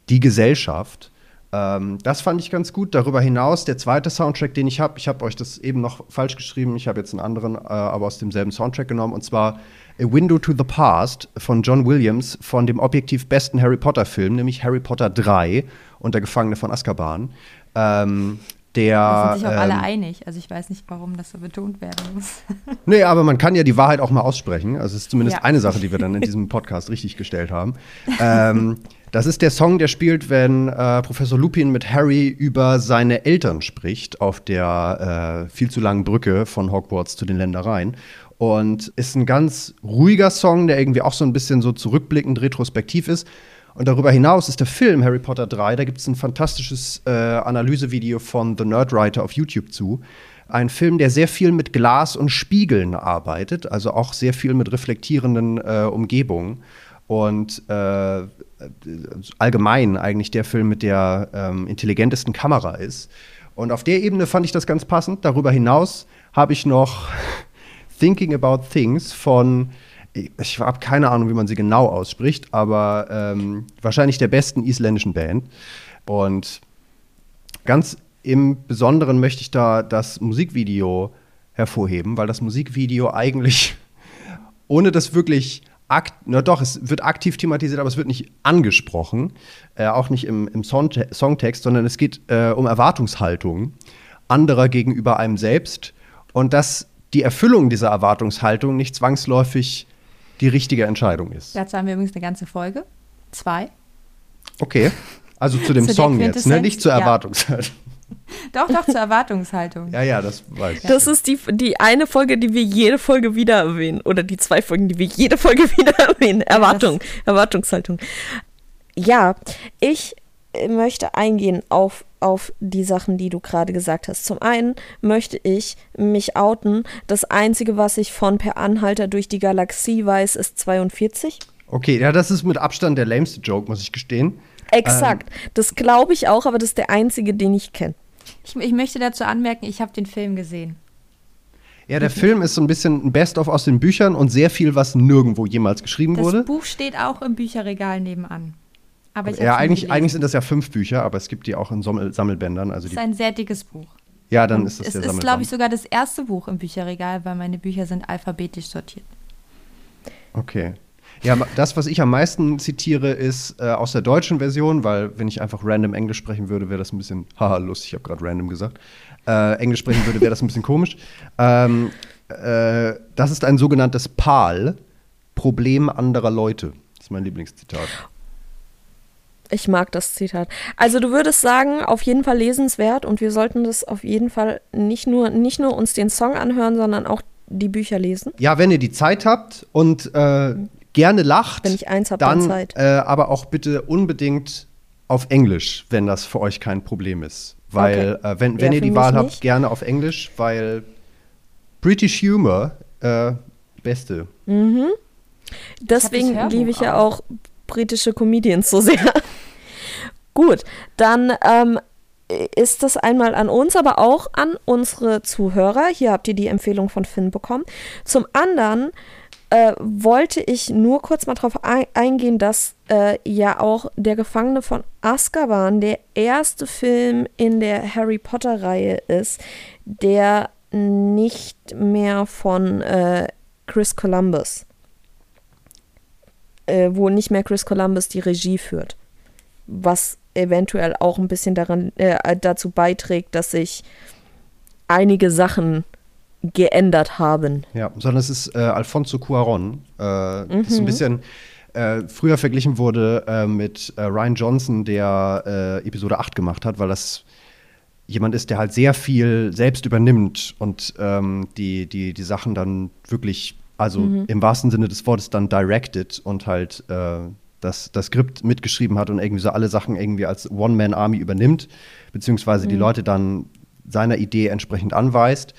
die Gesellschaft. Ähm, das fand ich ganz gut. Darüber hinaus, der zweite Soundtrack, den ich habe, ich habe euch das eben noch falsch geschrieben, ich habe jetzt einen anderen, äh, aber aus demselben Soundtrack genommen, und zwar A Window to the Past von John Williams von dem objektiv besten Harry Potter-Film, nämlich Harry Potter 3 und der Gefangene von Azkaban. Ähm, der. Da sind sich auch alle ähm, einig. Also ich weiß nicht, warum das so betont werden muss. Nee, aber man kann ja die Wahrheit auch mal aussprechen. Also es ist zumindest Ja. eine Sache, die wir dann in diesem Podcast richtig gestellt haben. Ähm, das ist der Song, der spielt, wenn äh, Professor Lupin mit Harry über seine Eltern spricht auf der äh, viel zu langen Brücke von Hogwarts zu den Ländereien. Und ist ein ganz ruhiger Song, der irgendwie auch so ein bisschen so zurückblickend retrospektiv ist. Und darüber hinaus ist der Film Harry Potter 3, da gibt es ein fantastisches äh, Analysevideo von The Nerdwriter auf YouTube zu. Ein Film, der sehr viel mit Glas und Spiegeln arbeitet, also auch sehr viel mit reflektierenden äh, Umgebungen. Und äh, allgemein eigentlich der Film mit der ähm, intelligentesten Kamera ist. Und auf der Ebene fand ich das ganz passend. Darüber hinaus habe ich noch Thinking About Things von, ich habe keine Ahnung, wie man sie genau ausspricht, aber ähm, wahrscheinlich der besten isländischen Band. Und ganz im Besonderen möchte ich da das Musikvideo hervorheben, weil das Musikvideo eigentlich, ohne das wirklich akt, na doch, es wird aktiv thematisiert, aber es wird nicht angesprochen, äh, auch nicht im, im Songte Songtext, sondern es geht äh, um Erwartungshaltung anderer gegenüber einem selbst und dass die Erfüllung dieser Erwartungshaltung nicht zwangsläufig die richtige Entscheidung ist. Dazu haben wir übrigens eine ganze Folge. Zwei. Okay. Also zu dem Zu Song jetzt, ne? Nicht zur ja. Erwartungshaltung. Doch, doch, zur Erwartungshaltung. Ja, ja, das weiß ich. Das ist die, die eine Folge, die wir jede Folge wieder erwähnen. Oder die zwei Folgen, die wir jede Folge wieder erwähnen. Erwartung, Erwartungshaltung. Ja, ich möchte eingehen auf, auf die Sachen, die du gerade gesagt hast. Zum einen möchte ich mich outen. Das Einzige, was ich von Per Anhalter durch die Galaxie weiß, ist 42. Okay, ja, das ist mit Abstand der lameste Joke, muss ich gestehen. Exakt. das glaube ich auch, aber das ist der einzige, den ich kenne. Ich, ich möchte dazu anmerken, ich habe den Film gesehen. Ja, der Film ist so ein bisschen ein Best-of aus den Büchern und sehr viel, was nirgendwo jemals geschrieben Das wurde. Buch steht auch im Bücherregal nebenan. Aber ich Ja, eigentlich, eigentlich sind das ja fünf Bücher, aber es gibt die auch in Sommel Sammelsbändern. Also die, ist ein sehr dickes Buch. ja, dann Und ist das es ist, glaube ich, sogar das erste Buch im Bücherregal, weil meine Bücher sind alphabetisch sortiert. Okay. Ja, das, was ich am meisten zitiere, ist äh, aus der deutschen Version, weil wenn ich einfach random Englisch sprechen würde, wäre das ein bisschen, haha, lustig, ich habe gerade random gesagt. Äh, Englisch sprechen würde, wäre das ein bisschen komisch. Ähm, äh, das ist ein sogenanntes PAL, Problem anderer Leute. Das ist mein Lieblingszitat. Ich mag das Zitat. Also du würdest sagen, auf jeden Fall lesenswert und wir sollten das auf jeden Fall nicht nur, nicht nur uns den Song anhören, sondern auch die Bücher lesen. Ja, wenn ihr die Zeit habt und äh, gerne lacht, Wenn ich eins hab, dann dann Zeit. Äh, aber auch bitte unbedingt auf Englisch, wenn das für euch kein Problem ist. Weil, Okay. äh, wenn, Ja, wenn ihr für die Wahl habt, nicht. gerne auf Englisch, weil British Humor, äh, beste. Deswegen Hörbuch liebe ich ja auch. auch britische Comedians so sehr. Gut, dann ähm, ist das einmal an uns, aber auch an unsere Zuhörer. Hier habt ihr die Empfehlung von Finn bekommen. Zum anderen äh, wollte ich nur kurz mal darauf ein eingehen, dass äh, ja auch Der Gefangene von Azkaban der erste Film in der Harry Potter-Reihe ist, der nicht mehr von äh, Chris Columbus äh, wo nicht mehr Chris Columbus die Regie führt. Was eventuell auch ein bisschen daran, äh, dazu beiträgt, dass sich einige Sachen geändert haben. Ja, sondern es ist äh, Alfonso Cuaron. Äh, Das Mhm. ist ein bisschen äh, früher verglichen wurde äh, mit äh, Ryan Johnson, der äh, Episode 8 gemacht hat, weil das jemand ist, der halt sehr viel selbst übernimmt und ähm, die, die, die Sachen dann wirklich, also Mhm. im wahrsten Sinne des Wortes dann directed und halt das, das Skript mitgeschrieben hat und irgendwie so alle Sachen irgendwie als One-Man-Army übernimmt, beziehungsweise Mhm. die Leute dann seiner Idee entsprechend anweist.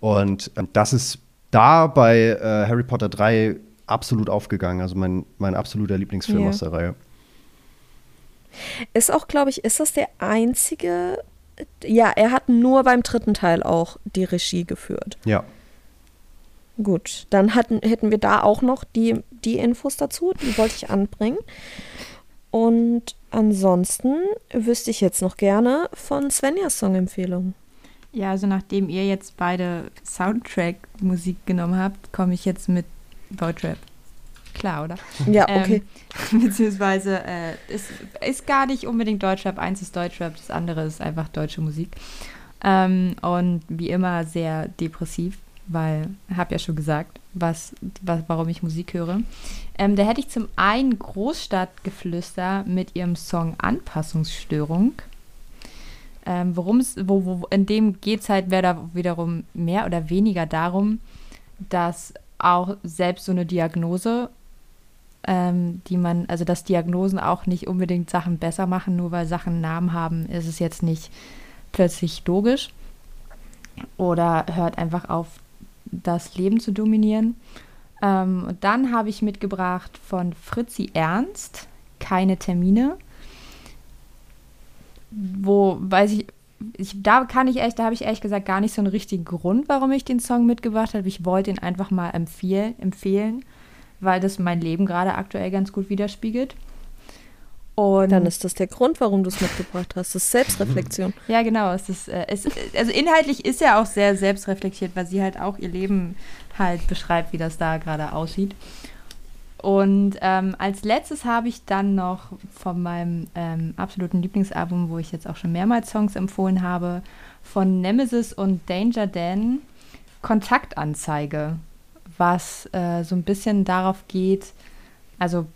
Und ähm, das ist da bei äh, Harry Potter 3 absolut aufgegangen. Also mein, mein absoluter Lieblingsfilm Ja. aus der Reihe. Ist auch, glaube ich, ist das der einzige. Ja, er hat nur beim dritten Teil auch die Regie geführt. Ja. Gut, dann hatten, hätten wir da auch noch die, die Infos dazu, die wollte ich anbringen. Und ansonsten wüsste ich jetzt noch gerne von Svenjas Songempfehlung. Ja, also nachdem ihr jetzt beide Soundtrack-Musik genommen habt, komme ich jetzt mit Deutschrap. Klar, oder? Ja, okay. Ähm, beziehungsweise, äh, es ist gar nicht unbedingt Deutschrap. Eins ist Deutschrap, das andere ist einfach deutsche Musik. Ähm, und wie immer sehr depressiv, weil, habe ja schon gesagt, was, was, warum ich Musik höre. Ähm, da hätte ich zum einen Großstadtgeflüster mit ihrem Song Anpassungsstörung. Ähm, worum es, wo, wo, in dem geht es halt wiederum mehr oder weniger darum, dass auch selbst so eine Diagnose, ähm, die man, also dass Diagnosen auch nicht unbedingt Sachen besser machen, nur weil Sachen Namen haben, ist es jetzt nicht plötzlich logisch oder hört einfach auf, das Leben zu dominieren. Ähm, und dann habe ich mitgebracht von Fritzi Ernst, keine Termine. Wo, weiß ich, ich, da kann ich echt, da habe ich ehrlich gesagt gar nicht so einen richtigen Grund, warum ich den Song mitgebracht habe. Ich wollte ihn einfach mal empfehl, empfehlen, weil das mein Leben gerade aktuell ganz gut widerspiegelt. Und Dann ist das der Grund, warum du es mitgebracht hast. Das ist Selbstreflexion. Ja, genau. Es ist, äh, es, also inhaltlich ist er auch sehr selbstreflektiert, weil sie halt auch ihr Leben halt beschreibt, wie das da gerade aussieht. Und ähm, als letztes habe ich dann noch von meinem ähm, absoluten Lieblingsalbum, wo ich jetzt auch schon mehrmals Songs empfohlen habe, von Nemesis und Danger Dan Kontaktanzeige, was äh, so ein bisschen darauf geht, also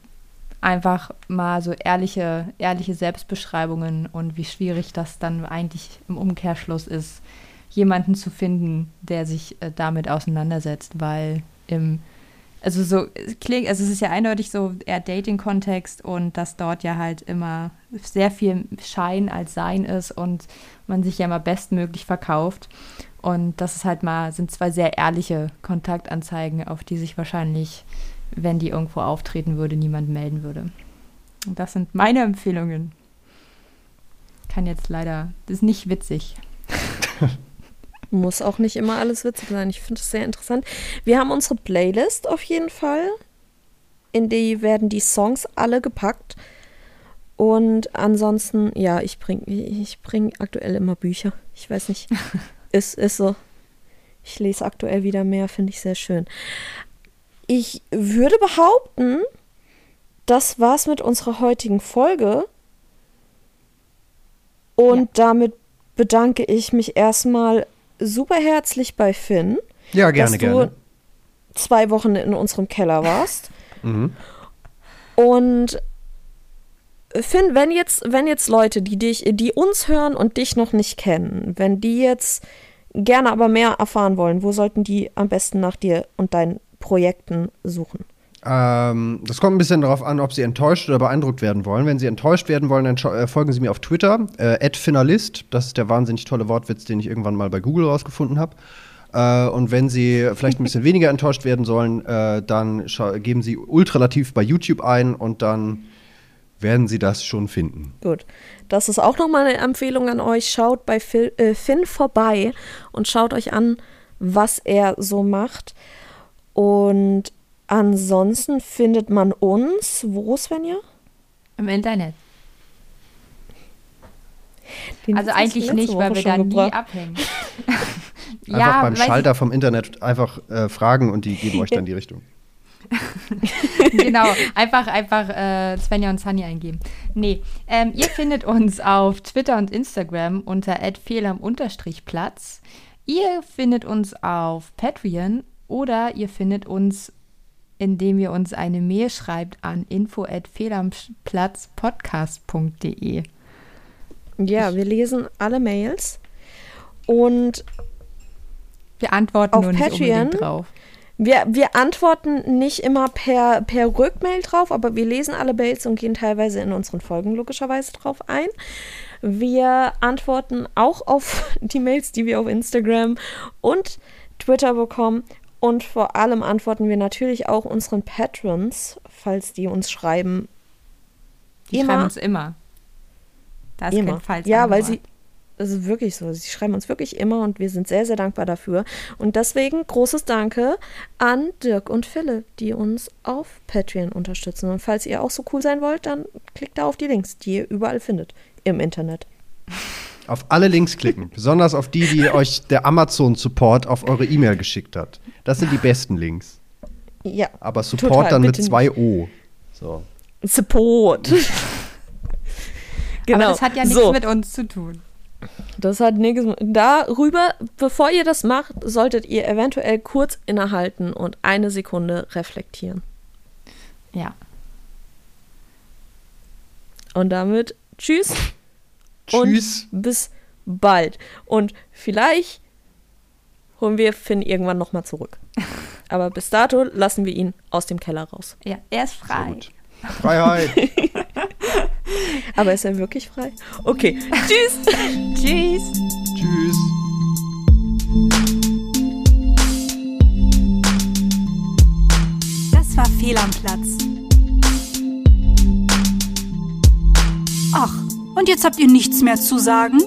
einfach mal so ehrliche, ehrliche Selbstbeschreibungen und wie schwierig das dann eigentlich im Umkehrschluss ist, jemanden zu finden, der sich äh, damit auseinandersetzt, weil im also so klingt, also es ist ja eindeutig so eher Dating-Kontext und dass dort ja halt immer sehr viel Schein als Sein ist und man sich ja immer bestmöglich verkauft. Und das ist halt mal, sind zwei sehr ehrliche Kontaktanzeigen, auf die sich wahrscheinlich wenn die irgendwo auftreten würde, niemand melden würde. Und das sind meine Empfehlungen. Kann jetzt leider, das ist nicht witzig. Muss auch nicht immer alles witzig sein. Ich finde es sehr interessant. Wir haben unsere Playlist auf jeden Fall. In die werden die Songs alle gepackt. Und ansonsten, ja, ich bringe ich bring aktuell immer Bücher. Ich weiß nicht. ist, ist so. Ich lese aktuell wieder mehr, finde ich sehr schön. Ich würde behaupten, das war's mit unserer heutigen Folge. Und ja. damit bedanke ich mich erstmal super herzlich bei Finn. Ja, gerne, dass gerne. Du zwei Wochen in unserem Keller warst. mhm. Und Finn, wenn jetzt, wenn jetzt Leute, die dich, die uns hören und dich noch nicht kennen, wenn die jetzt gerne aber mehr erfahren wollen, wo sollten die am besten nach dir und deinen Projekten suchen? Ähm, das kommt ein bisschen darauf an, ob Sie enttäuscht oder beeindruckt werden wollen. Wenn Sie enttäuscht werden wollen, dann äh, folgen Sie mir auf Twitter, äh, @finalist. Das ist der wahnsinnig tolle Wortwitz, den ich irgendwann mal bei Google rausgefunden habe. Äh, und wenn Sie vielleicht ein bisschen weniger enttäuscht werden sollen, äh, dann geben Sie ultralativ bei YouTube ein und dann werden Sie das schon finden. Gut. Das ist auch nochmal eine Empfehlung an euch. Schaut bei Phil, äh, Finn vorbei und schaut euch an, was er so macht. Und ansonsten findet man uns, wo, Svenja? Im Internet. Den also eigentlich nicht, weil wir da nie abhängen. einfach ja, beim Schalter vom Internet einfach äh, fragen und die geben euch dann die Richtung. genau, einfach, einfach äh, Svenja und Sunny eingeben. Nee, ähm, ihr findet uns auf Twitter und Instagram unter @fehlam_platz. Ihr findet uns auf Patreon oder ihr findet uns, indem ihr uns eine Mail schreibt an info@fehlamplatzpodcast.de. Ja, wir lesen alle Mails und wir antworten auf nur Patreon, drauf. Wir, wir antworten nicht immer per, per Rückmail drauf, aber wir lesen alle Mails und gehen teilweise in unseren Folgen logischerweise drauf ein. Wir antworten auch auf die Mails, die wir auf Instagram und Twitter bekommen. Und vor allem antworten wir natürlich auch unseren Patrons, falls die uns schreiben. Die immer. schreiben uns immer. Da ist immer. kein Falls Ja, weil sie. Es ist wirklich so. Sie schreiben uns wirklich immer und wir sind sehr, sehr dankbar dafür. Und deswegen großes Danke an Dirk und Philipp, die uns auf Patreon unterstützen. Und falls ihr auch so cool sein wollt, dann klickt da auf die Links, die ihr überall findet im Internet. Auf alle Links klicken, besonders auf die, die euch der Amazon-Support auf eure E-Mail geschickt hat. Das sind die besten Links. Ja. Aber Support total, dann mit zwei O. So. Support. genau. Aber das hat ja nichts so. mit uns zu tun. das hat nichts. Darüber, bevor ihr das macht, solltet ihr eventuell kurz innehalten und eine Sekunde reflektieren. Ja. Und damit tschüss Tschüss. und bis bald. Und vielleicht holen wir Finn irgendwann nochmal zurück. Aber bis dato lassen wir ihn aus dem Keller raus. Ja, er ist frei. Freiheit. Aber ist er wirklich frei? Okay, tschüss. Tschüss. Tschüss. Das war Fehl am Platz. Ach, und jetzt habt ihr nichts mehr zu sagen?